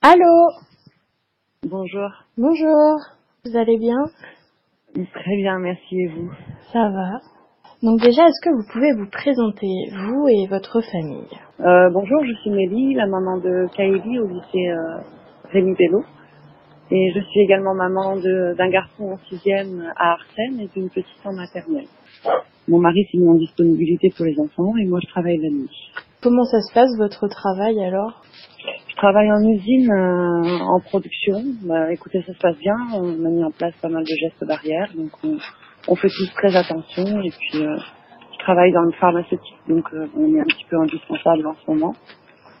Allô? Bonjour. Bonjour. Vous allez bien? Très bien, merci et vous? Ça va. Donc déjà, est-ce que vous pouvez vous présenter, vous et votre famille? Euh, Bonjour, je suis Mélie, la maman de Kaeli au lycée euh, Rémi Bello. Et je suis également maman d'un garçon en sixième à Arsène et d'une petite en maternelle. Mon mari s'est mis en disponibilité pour les enfants et moi je travaille la nuit. Comment ça se passe votre travail alors? Je travaille en usine, euh, en production. Bah, écoutez, ça se passe bien. On a mis en place pas mal de gestes barrières, donc on, on fait tous très attention. Et puis, euh, je travaille dans le pharmaceutique, donc euh, on est un petit peu indispensable en ce moment.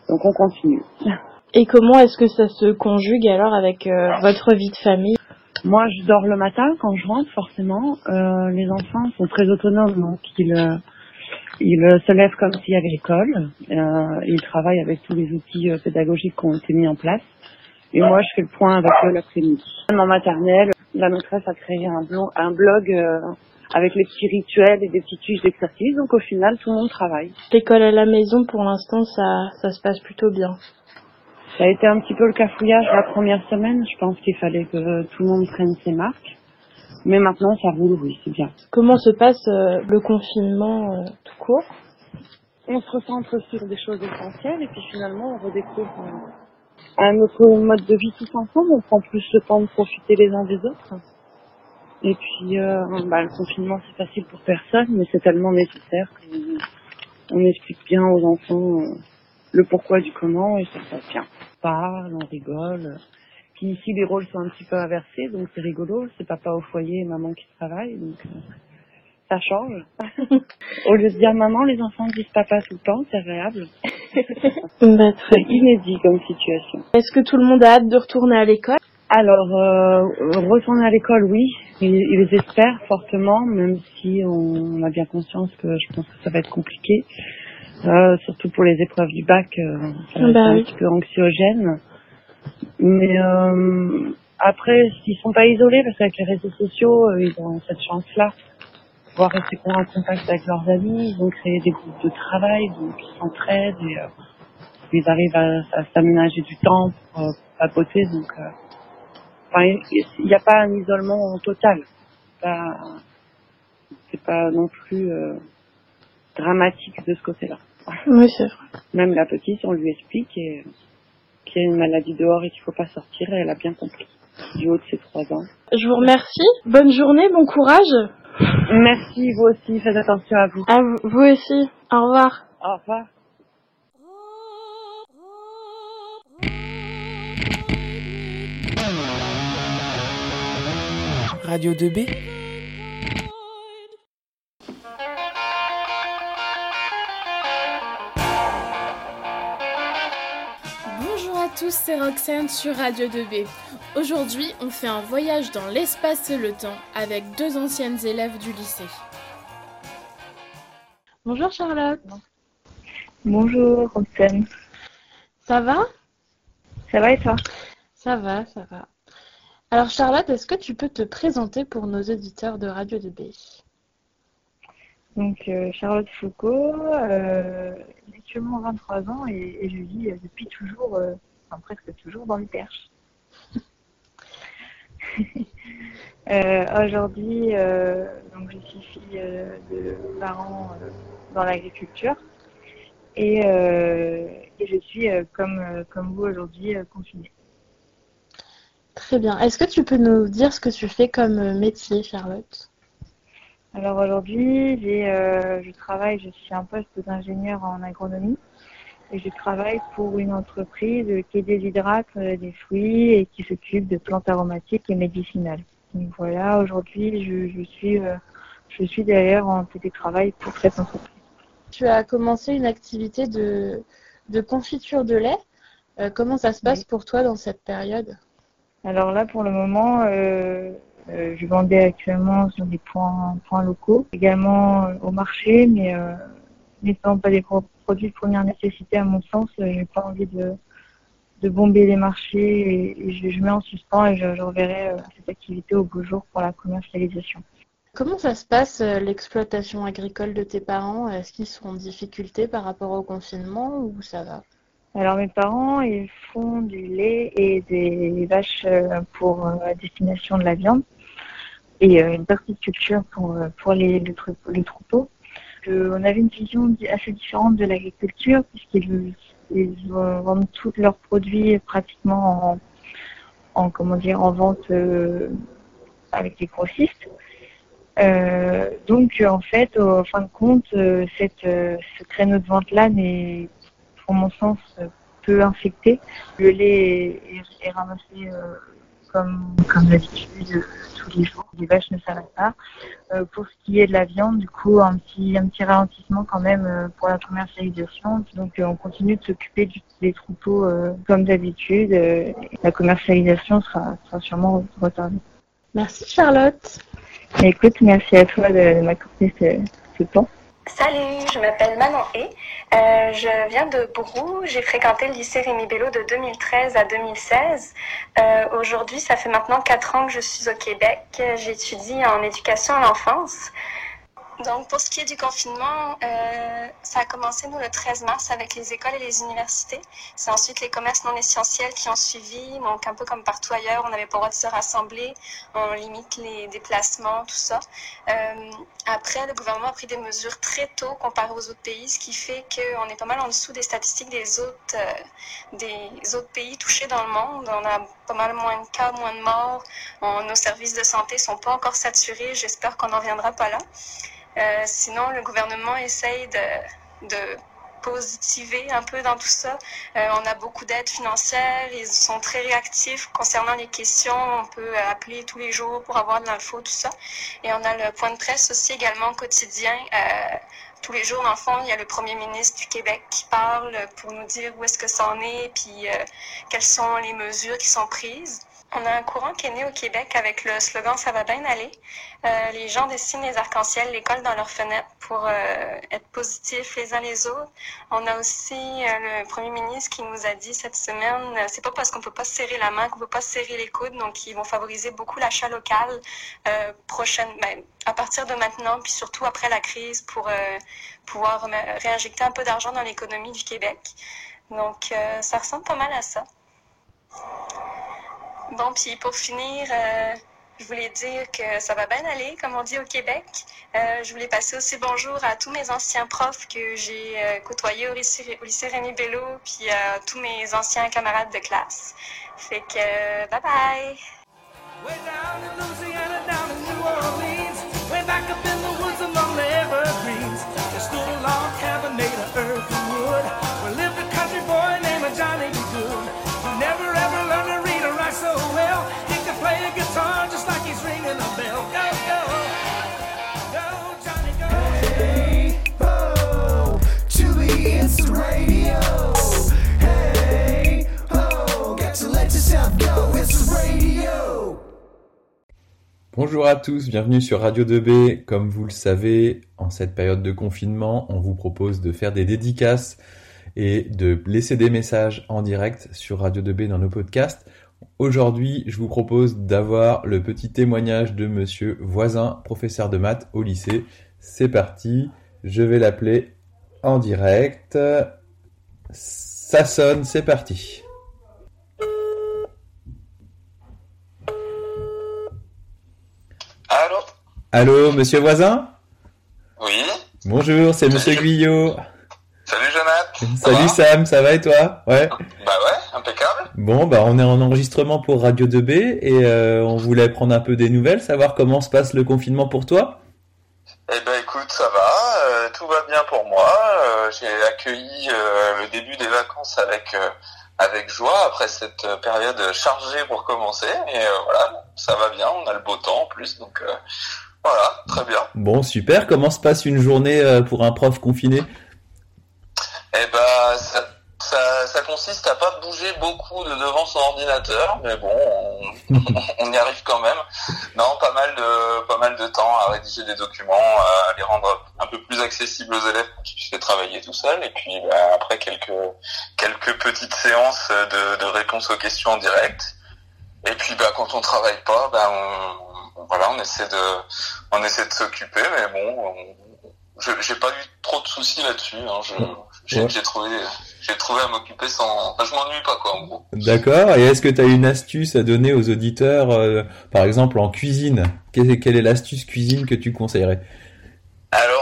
Donc on continue. Et comment est-ce que ça se conjugue alors avec votre vie de famille? Moi, je dors le matin quand je rentre, forcément. Les enfants sont très autonomes, donc ils, ils euh, se lèvent comme s'il y avait l'école. Euh, ils travaillent avec tous les outils euh, pédagogiques qui ont été mis en place. Et moi, je fais le point avec eux l'après-midi. En maternelle, la maîtresse a créé un blog, un blog euh, avec les petits rituels et des petites fiches d'exercice. Donc au final, tout le monde travaille. L'école à la maison, pour l'instant, ça, ça se passe plutôt bien. Ça a été un petit peu le cafouillage la première semaine. Je pense qu'il fallait que tout le monde prenne ses marques. Mais maintenant, ça roule, oui, c'est bien. Comment se passe euh, le confinement euh, tout court? On se recentre sur des choses essentielles et puis finalement on redécouvre euh, un autre mode de vie tous ensemble. On prend plus le temps de profiter les uns des autres. Et puis euh, bah, le confinement c'est facile pour personne mais c'est tellement nécessaire qu'on on explique bien aux enfants euh, le pourquoi du comment et ça se passe bien. On parle, on rigole. Ici les rôles sont un petit peu inversés donc c'est rigolo. C'est papa au foyer et maman qui travaille donc euh, ça change. Au lieu de dire maman, les enfants disent papa tout le temps, c'est agréable. Bah, C'est inédit comme situation. Est-ce que tout le monde a hâte de retourner à l'école? Alors, euh, retourner à l'école, oui, ils, ils espèrent fortement, même si on a bien conscience que je pense que ça va être compliqué, Euh, surtout pour les épreuves du bac, euh, ça va être Bah un petit peu anxiogène. Mais euh, après, ils sont pas isolés parce qu'avec les réseaux sociaux, euh, ils ont cette chance-là de pouvoir rester en contact avec leurs amis. Ils ont créé des groupes de travail, donc ils s'entraident et euh, ils arrivent à, à s'aménager du temps pour, euh, pour papoter. Donc, euh, enfin, il n'y a pas un isolement total. C'est pas, pas non plus dramatique de ce côté-là. Oui, c'est vrai. Même la petite, on lui explique et, qu'il y a une maladie dehors et qu'il faut pas sortir, et elle a bien compris. Du haut de ses trois ans. Je vous remercie. Bonne journée, bon courage. Merci, vous aussi, faites attention à vous. À vous, vous aussi. Au revoir. Au revoir. Radio 2B Roxane sur Radio 2B. Aujourd'hui, on fait un voyage dans l'espace et le temps avec deux anciennes élèves du lycée. Bonjour Charlotte. Bonjour Roxane. Ça va? Ça va et toi? Ça va, ça va. Alors Charlotte, est-ce que tu peux te présenter pour nos auditeurs de Radio 2B Donc Charlotte Foucault, j'ai actuellement 23 ans et, et je vis depuis toujours, enfin presque toujours dans le Perche. Aujourd'hui, donc je suis fille de parents dans l'agriculture et, et, je suis comme, comme vous aujourd'hui confinée. Très bien. Est-ce que tu peux nous dire ce que tu fais comme métier, Charlotte? Alors aujourd'hui, euh, je travaille, je suis un poste d'ingénieur en agronomie et je travaille pour une entreprise qui déshydrate euh, des fruits et qui s'occupe de plantes aromatiques et médicinales. Donc voilà, aujourd'hui, je, suis, euh, je suis d'ailleurs en télétravail pour cette entreprise. Tu as commencé une activité de, de confiture de lait. comment ça se passe pour toi dans cette période? Alors là, pour le moment, euh, euh, je vendais actuellement sur des points, points locaux, également euh, au marché, mais euh, n'étant pas des produits de première nécessité à mon sens, euh, j'ai pas envie de, de bomber les marchés et, je, je, mets en suspens et je, je reverrai cette activité au beau jour pour la commercialisation. Comment ça se passe l'exploitation agricole de tes parents? Est-ce qu'ils sont en difficulté par rapport au confinement ou ça va? Alors mes parents, ils font du lait et des vaches euh, pour euh, la destination de la viande et euh, une partie de culture pour, pour les, les, troupeaux. On avait une vision assez différente de l'agriculture puisqu'ils ils vendent tous leurs produits pratiquement en, en comment dire en vente avec les grossistes. Euh, donc en fait, en fin de compte, cette, ce créneau de vente là n'est pour mon sens, peu infecté. Le lait est, ramassé euh, comme, comme d'habitude euh, tous les jours. Les vaches ne s'arrêtent pas. Euh, pour ce qui est de la viande, du coup, un petit, un petit ralentissement quand même pour la commercialisation. Donc, on continue de s'occuper des troupeaux comme d'habitude. la commercialisation sera, sera sûrement retardée. Merci Charlotte. Écoute, merci à toi de, m'accorder ce, ce temps. Salut, je m'appelle Manon et euh, je viens de Brou. J'ai fréquenté le lycée Rémi Bello de 2013 à 2016. Euh, Aujourd'hui, ça fait maintenant quatre ans que je suis au Québec. J'étudie en éducation à l'enfance. Donc, pour ce qui est du confinement, euh, ça a commencé, nous, le 13 mars avec les écoles et les universités. C'est ensuite les commerces non essentiels qui ont suivi. Donc, un peu comme partout ailleurs, on n'avait pas le droit de se rassembler. On limite les déplacements, tout ça. Euh, après, le gouvernement a pris des mesures très tôt comparé aux autres pays, ce qui fait qu'on est pas mal en dessous des statistiques des autres, euh, des autres pays touchés dans le monde. On a pas mal moins de cas, moins de morts. nos services de santé sont pas encore saturés. J'espère qu'on n'en viendra pas là. Euh, sinon, le gouvernement essaye de, positiver un peu dans tout ça. Euh, on a beaucoup d'aide financière, ils sont très réactifs concernant les questions. On peut appeler tous les jours pour avoir de l'info, tout ça. Et on a le point de presse aussi également quotidien. Euh, tous les jours, dans le fond, il y a le premier ministre du Québec qui parle pour nous dire où est-ce que ça en est, puis quelles sont les mesures qui sont prises. On a un courant qui est né au Québec avec le slogan Ça va bien aller. Euh, les gens dessinent les arcs-en-ciel, l'école dans leurs fenêtres pour euh, être positifs les uns les autres. On a aussi euh, le premier ministre qui nous a dit cette semaine, c'est pas parce qu'on peut pas serrer la main qu'on peut pas serrer les coudes, donc ils vont favoriser beaucoup l'achat local prochaine, ben, à partir de maintenant, puis surtout après la crise pour pouvoir réinjecter un peu d'argent dans l'économie du Québec. Donc ça ressemble pas mal à ça. Bon, puis pour finir, euh, je voulais dire que ça va bien aller, comme on dit au Québec. Euh, je voulais passer aussi bonjour à tous mes anciens profs que j'ai euh, côtoyés au lycée, au lycée Rémi Bello, puis à tous mes anciens camarades de classe. Fait que, bye bye! Way down in Louisiana, down in New Orleans, way back up in the woods among the evergreens, of earth Bonjour à tous, bienvenue sur Radio 2B. Comme vous le savez, en cette période de confinement, on vous propose de faire des dédicaces et de laisser des messages en direct sur Radio 2B dans nos podcasts. Aujourd'hui, je vous propose d'avoir le petit témoignage de monsieur Voisin, professeur de maths au lycée. C'est parti, je vais l'appeler en direct. Ça sonne, c'est parti. Allô monsieur voisin Oui Bonjour, c'est monsieur Guyot. Salut Jonathan Salut Sam, ça va et toi Ouais. Bah ouais, impeccable. Bon, bah on est en enregistrement pour Radio 2B et euh, on voulait prendre un peu des nouvelles, savoir comment se passe le confinement pour toi. Eh ben écoute, ça va, euh, tout va bien pour moi. Euh, J'ai accueilli le début des vacances avec avec joie après cette période chargée pour commencer. Et euh, voilà, ça va bien, on a le beau temps en plus, donc euh, voilà, très bien. Bon, super. Comment se passe une journée euh, pour un prof confiné? Eh ben ça, ça, ça consiste à pas bouger beaucoup de devant son ordinateur, mais bon, on, on y arrive quand même. Non, pas mal de pas mal de temps à rédiger des documents, à les rendre un peu plus accessibles aux élèves pour qu'ils puissent les travailler tout seuls, et puis bah, après quelques quelques petites séances de, de réponses aux questions en direct. Et puis bah quand on travaille pas, bah on voilà, on essaie de on essaie de s'occuper, mais bon, j'ai pas eu trop de soucis là-dessus. Hein, j'ai Ouais. trouvé j'ai trouvé à m'occuper sans, enfin, je m'ennuie pas quoi en gros. D'accord. Et est-ce que tu as une astuce à donner aux auditeurs, euh, par exemple en cuisine? Quelle est, quelle est l'astuce cuisine que tu conseillerais? Alors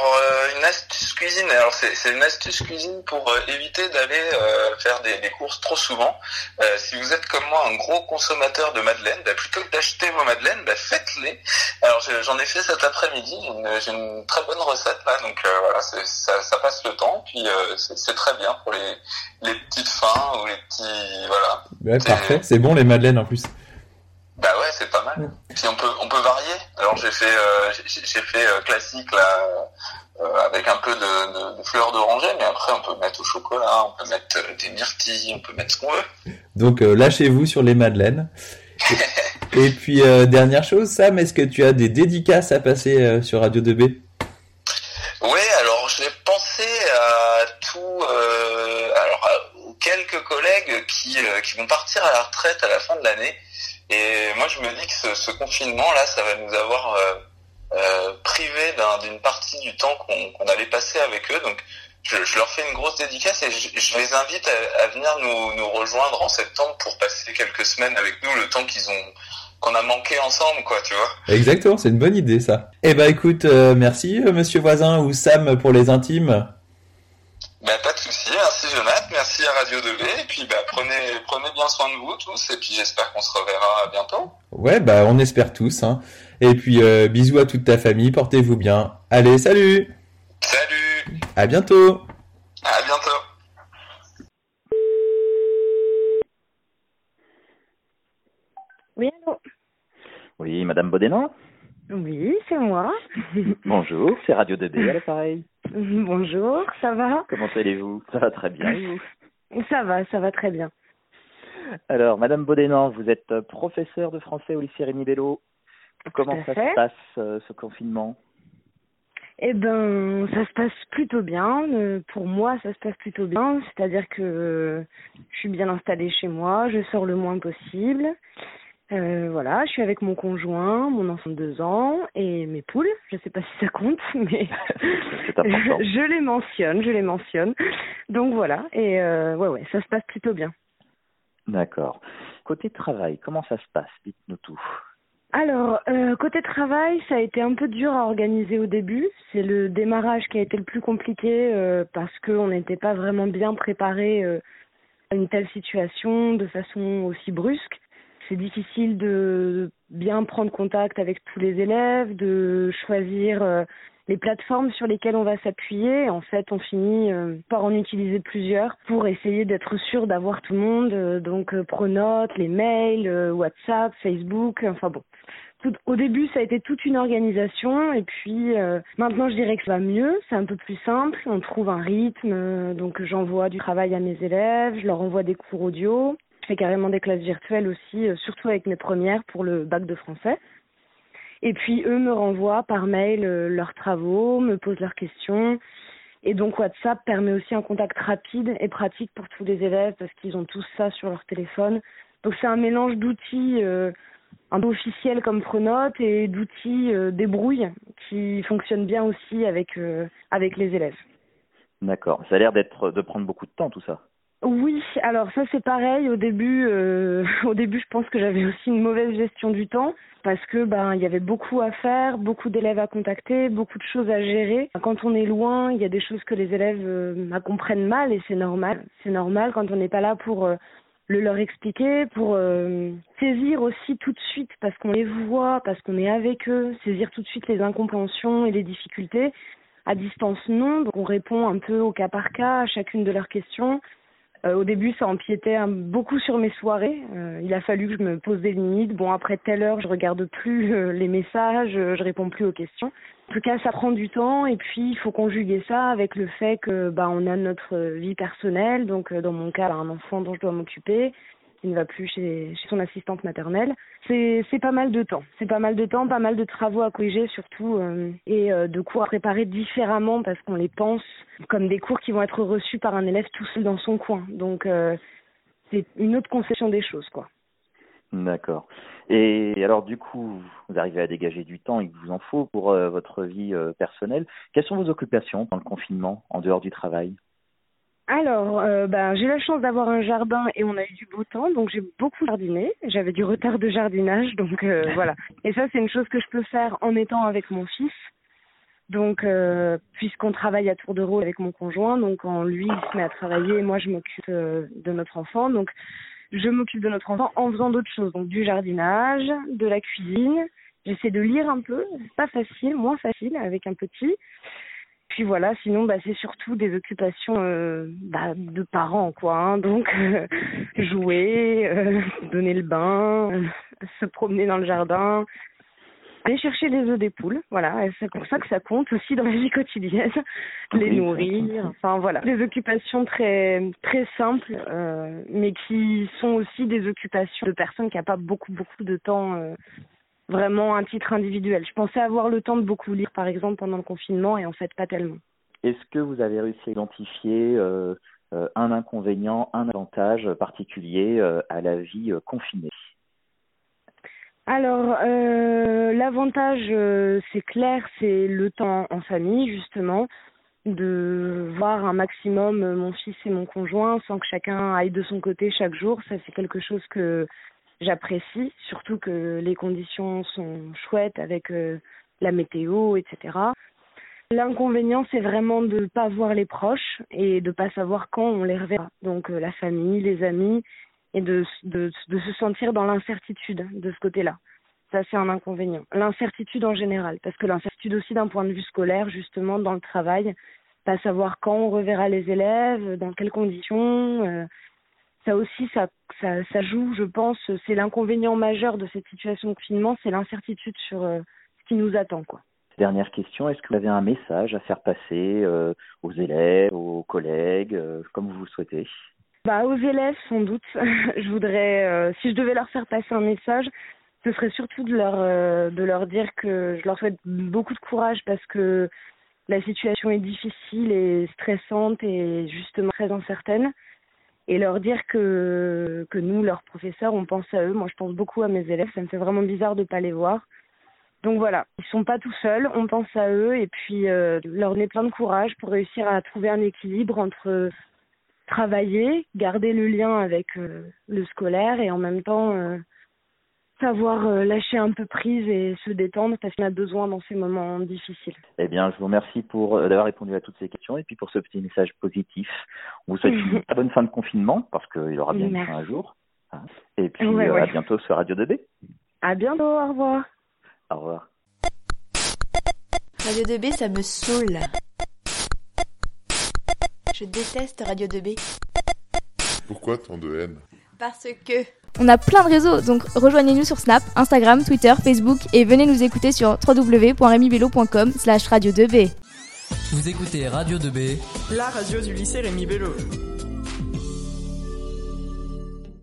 alors c'est une astuce cuisine pour euh, éviter d'aller euh, faire des, des courses trop souvent. Euh, si vous êtes comme moi un gros consommateur de madeleines, bah, plutôt que d'acheter vos madeleines, bah, faites-les. Alors je- j'en ai fait cet après-midi, j'ai une, très bonne recette là, donc euh, voilà, ça, ça passe le temps, puis c'est très bien pour les, les petites fins ou les petits voilà. Ouais, parfait. C'est bon les madeleines en plus. Bah ouais, c'est pas mal. Puis on peut on peut varier. Alors j'ai fait euh, j'ai fait euh, classique là avec un peu de, de, de fleurs d'oranger, mais après on peut mettre au chocolat, on peut mettre euh, des myrtilles, on peut mettre ce qu'on veut. Donc euh, lâchez-vous sur les madeleines. Et, et puis euh, dernière chose, Sam, est-ce que tu as des dédicaces à passer euh, sur Radio 2B Oui, alors j'ai pensé à tout, euh, alors aux quelques collègues qui euh, qui vont partir à la retraite à la fin de l'année. Et moi je me dis que ce, ce confinement là, ça va nous avoir euh, privé d'un- d'une partie du temps qu'on qu'on allait passer avec eux. Donc je, je leur fais une grosse dédicace et je, je les invite à, à venir nous, nous rejoindre en septembre pour passer quelques semaines avec nous, le temps qu'ils ont qu'on a manqué ensemble, quoi, tu vois. Exactement, c'est une bonne idée ça. Eh ben écoute, euh, merci euh, Monsieur voisin ou Sam pour les intimes. Bah, pas de souci, merci Jonathan, merci à Radio 2B, et puis bah, prenez, prenez bien soin de vous tous, et puis j'espère qu'on se reverra bientôt. Ouais, bah on espère tous. Hein. Et puis euh, bisous à toute ta famille, portez-vous bien. Allez, salut Salut À bientôt À bientôt Oui, allô Oui, Madame Bodénan Oui, c'est moi. Bonjour, c'est Radio 2B à l'appareil. Bonjour, ça va? Comment allez-vous? Ça va très bien, et vous? Ça va, ça va très bien. Alors, Madame Bodénan, vous êtes professeure de français au lycée Rémi Bello. Comment ça fait. se passe, euh, ce confinement? Eh ben, ça se passe plutôt bien. Euh, Pour moi, ça se passe plutôt bien. C'est-à-dire que euh, je suis bien installée chez moi, je sors le moins possible. Euh, voilà, je suis avec mon conjoint, mon enfant de deux ans et mes poules. Je sais pas si ça compte, mais important. je les mentionne, je les mentionne. Donc voilà, et euh, ouais, ouais, ça se passe plutôt bien. D'accord. Côté travail, comment ça se passe? Dites-nous tout. Alors, euh, côté travail, ça a été un peu dur à organiser au début. C'est le démarrage qui a été le plus compliqué euh, parce qu'on n'était pas vraiment bien préparé euh, à une telle situation de façon aussi brusque. C'est difficile de bien prendre contact avec tous les élèves, de choisir euh, les plateformes sur lesquelles on va s'appuyer. En fait, on finit euh, par en utiliser plusieurs pour essayer d'être sûr d'avoir tout le monde. Euh, donc, euh, Pronote, les mails, WhatsApp, Facebook, enfin bon. Au début, ça a été toute une organisation et puis maintenant, je dirais que ça va mieux. C'est un peu plus simple. On trouve un rythme. donc, j'envoie du travail à mes élèves, je leur envoie des cours audio. Je fais carrément des classes virtuelles aussi, surtout avec mes premières pour le bac de français. Et puis eux me renvoient par mail euh, leurs travaux, me posent leurs questions. Et donc WhatsApp permet aussi un contact rapide et pratique pour tous les élèves parce qu'ils ont tous ça sur leur téléphone. Donc c'est un mélange d'outils euh, un peu officiels comme Pronote et d'outils euh, débrouille qui fonctionne bien aussi avec avec les élèves. D'accord. Ça a l'air d'être de prendre beaucoup de temps tout ça. Oui, alors ça c'est pareil. Au début, euh, au début, je pense que j'avais aussi une mauvaise gestion du temps parce que ben il y avait beaucoup à faire, beaucoup d'élèves à contacter, beaucoup de choses à gérer. Quand on est loin, il y a des choses que les élèves euh, comprennent mal et c'est normal. C'est normal quand on n'est pas là pour euh, le leur expliquer, pour saisir aussi tout de suite parce qu'on les voit, parce qu'on est avec eux, saisir tout de suite les incompréhensions et les difficultés. À distance, non. Donc on répond un peu au cas par cas à chacune de leurs questions. Euh, au début, ça empiétait beaucoup sur mes soirées. Euh, il a fallu que je me pose des limites. Bon, après telle heure, je regarde plus euh, les messages, je réponds plus aux questions. En tout cas, ça prend du temps et puis il faut conjuguer ça avec le fait que bah on a notre vie personnelle. Donc dans mon cas, un enfant dont je dois m'occuper qui ne va plus chez, chez son assistante maternelle. C'est, pas mal de temps. C'est pas mal de temps, pas mal de travaux à corriger surtout euh, et euh, de cours à préparer différemment parce qu'on les pense comme des cours qui vont être reçus par un élève tout seul dans son coin. Donc euh, c'est une autre conception des choses quoi. D'accord. Et alors du coup, vous arrivez à dégager du temps, il vous en faut pour votre vie personnelle. Quelles sont vos occupations dans le confinement, en dehors du travail? Alors, euh, ben, j'ai la chance d'avoir un jardin et on a eu du beau temps, donc j'ai beaucoup jardiné. J'avais du retard de jardinage, donc euh, voilà. Et ça, c'est une chose que je peux faire en étant avec mon fils. Donc, euh, puisqu'on travaille à tour de rôle avec mon conjoint, donc quand lui il se met à travailler, moi je m'occupe de notre enfant. Donc, je m'occupe de notre enfant en faisant d'autres choses, donc du jardinage, de la cuisine. J'essaie de lire un peu, c'est pas facile, moins facile avec un petit. Puis voilà, sinon bah c'est surtout des occupations euh, bah, de parents quoi. Hein. Donc euh, jouer, euh, donner le bain, se promener dans le jardin, aller chercher les œufs des poules. Voilà, c'est pour ça que ça compte aussi dans la vie quotidienne, les nourrir. Enfin voilà, des occupations très très simples, mais qui sont aussi des occupations de personnes qui n'ont pas beaucoup beaucoup de temps vraiment un titre individuel. Je pensais avoir le temps de beaucoup lire, par exemple, pendant le confinement, et en fait, pas tellement. Est-ce que vous avez réussi à identifier euh, euh, un inconvénient, un avantage particulier euh, à la vie confinée? Alors, l'avantage, c'est clair, c'est le temps en famille, justement, de voir un maximum mon fils et mon conjoint sans que chacun aille de son côté chaque jour. Ça, c'est quelque chose que j'apprécie, surtout que les conditions sont chouettes avec euh, la météo, etc. L'inconvénient, c'est vraiment de ne pas voir les proches et de ne pas savoir quand on les reverra. Donc euh, la famille, les amis, et de, de, de se sentir dans l'incertitude de ce côté-là. Ça, c'est un inconvénient. L'incertitude en général, parce que l'incertitude aussi d'un point de vue scolaire, justement, dans le travail, pas savoir quand on reverra les élèves, dans quelles conditions. Euh, ça aussi, ça, ça, ça joue, je pense. C'est l'inconvénient majeur de cette situation de confinement, c'est l'incertitude sur euh, ce qui nous attend, quoi. Dernière question, est-ce que vous avez un message à faire passer euh, aux élèves, aux collègues, euh, comme vous le souhaitez? Bah, Aux élèves, sans doute. je voudrais, si je devais leur faire passer un message, ce serait surtout de leur, de leur dire que je leur souhaite beaucoup de courage parce que la situation est difficile et stressante et justement très incertaine et leur dire que, que nous, leurs professeurs, on pense à eux. Moi, je pense beaucoup à mes élèves. Ça me fait vraiment bizarre de ne pas les voir. Donc voilà, ils sont pas tout seuls, on pense à eux et puis euh, leur donner plein de courage pour réussir à trouver un équilibre entre travailler, garder le lien avec euh, le scolaire et en même temps euh, savoir euh, lâcher un peu prise et se détendre parce qu'on a besoin dans ces moments difficiles. Eh bien, je vous remercie pour euh, d'avoir répondu à toutes ces questions et puis pour ce petit message positif. On vous souhaite une très bonne fin de confinement parce qu'il aura bien Merci. un jour. Hein. Et puis ouais, euh, ouais. à bientôt sur Radio 2B. À bientôt, au revoir. Au revoir. Radio 2B, ça me saoule. Je déteste Radio 2B. Pourquoi tant de haine? Parce que on a plein de réseaux, donc rejoignez-nous sur Snap, Instagram, Twitter, Facebook et venez nous écouter sur www.remibello.com slash radio 2b. Vous écoutez Radio 2B, la radio du lycée Rémi Bello.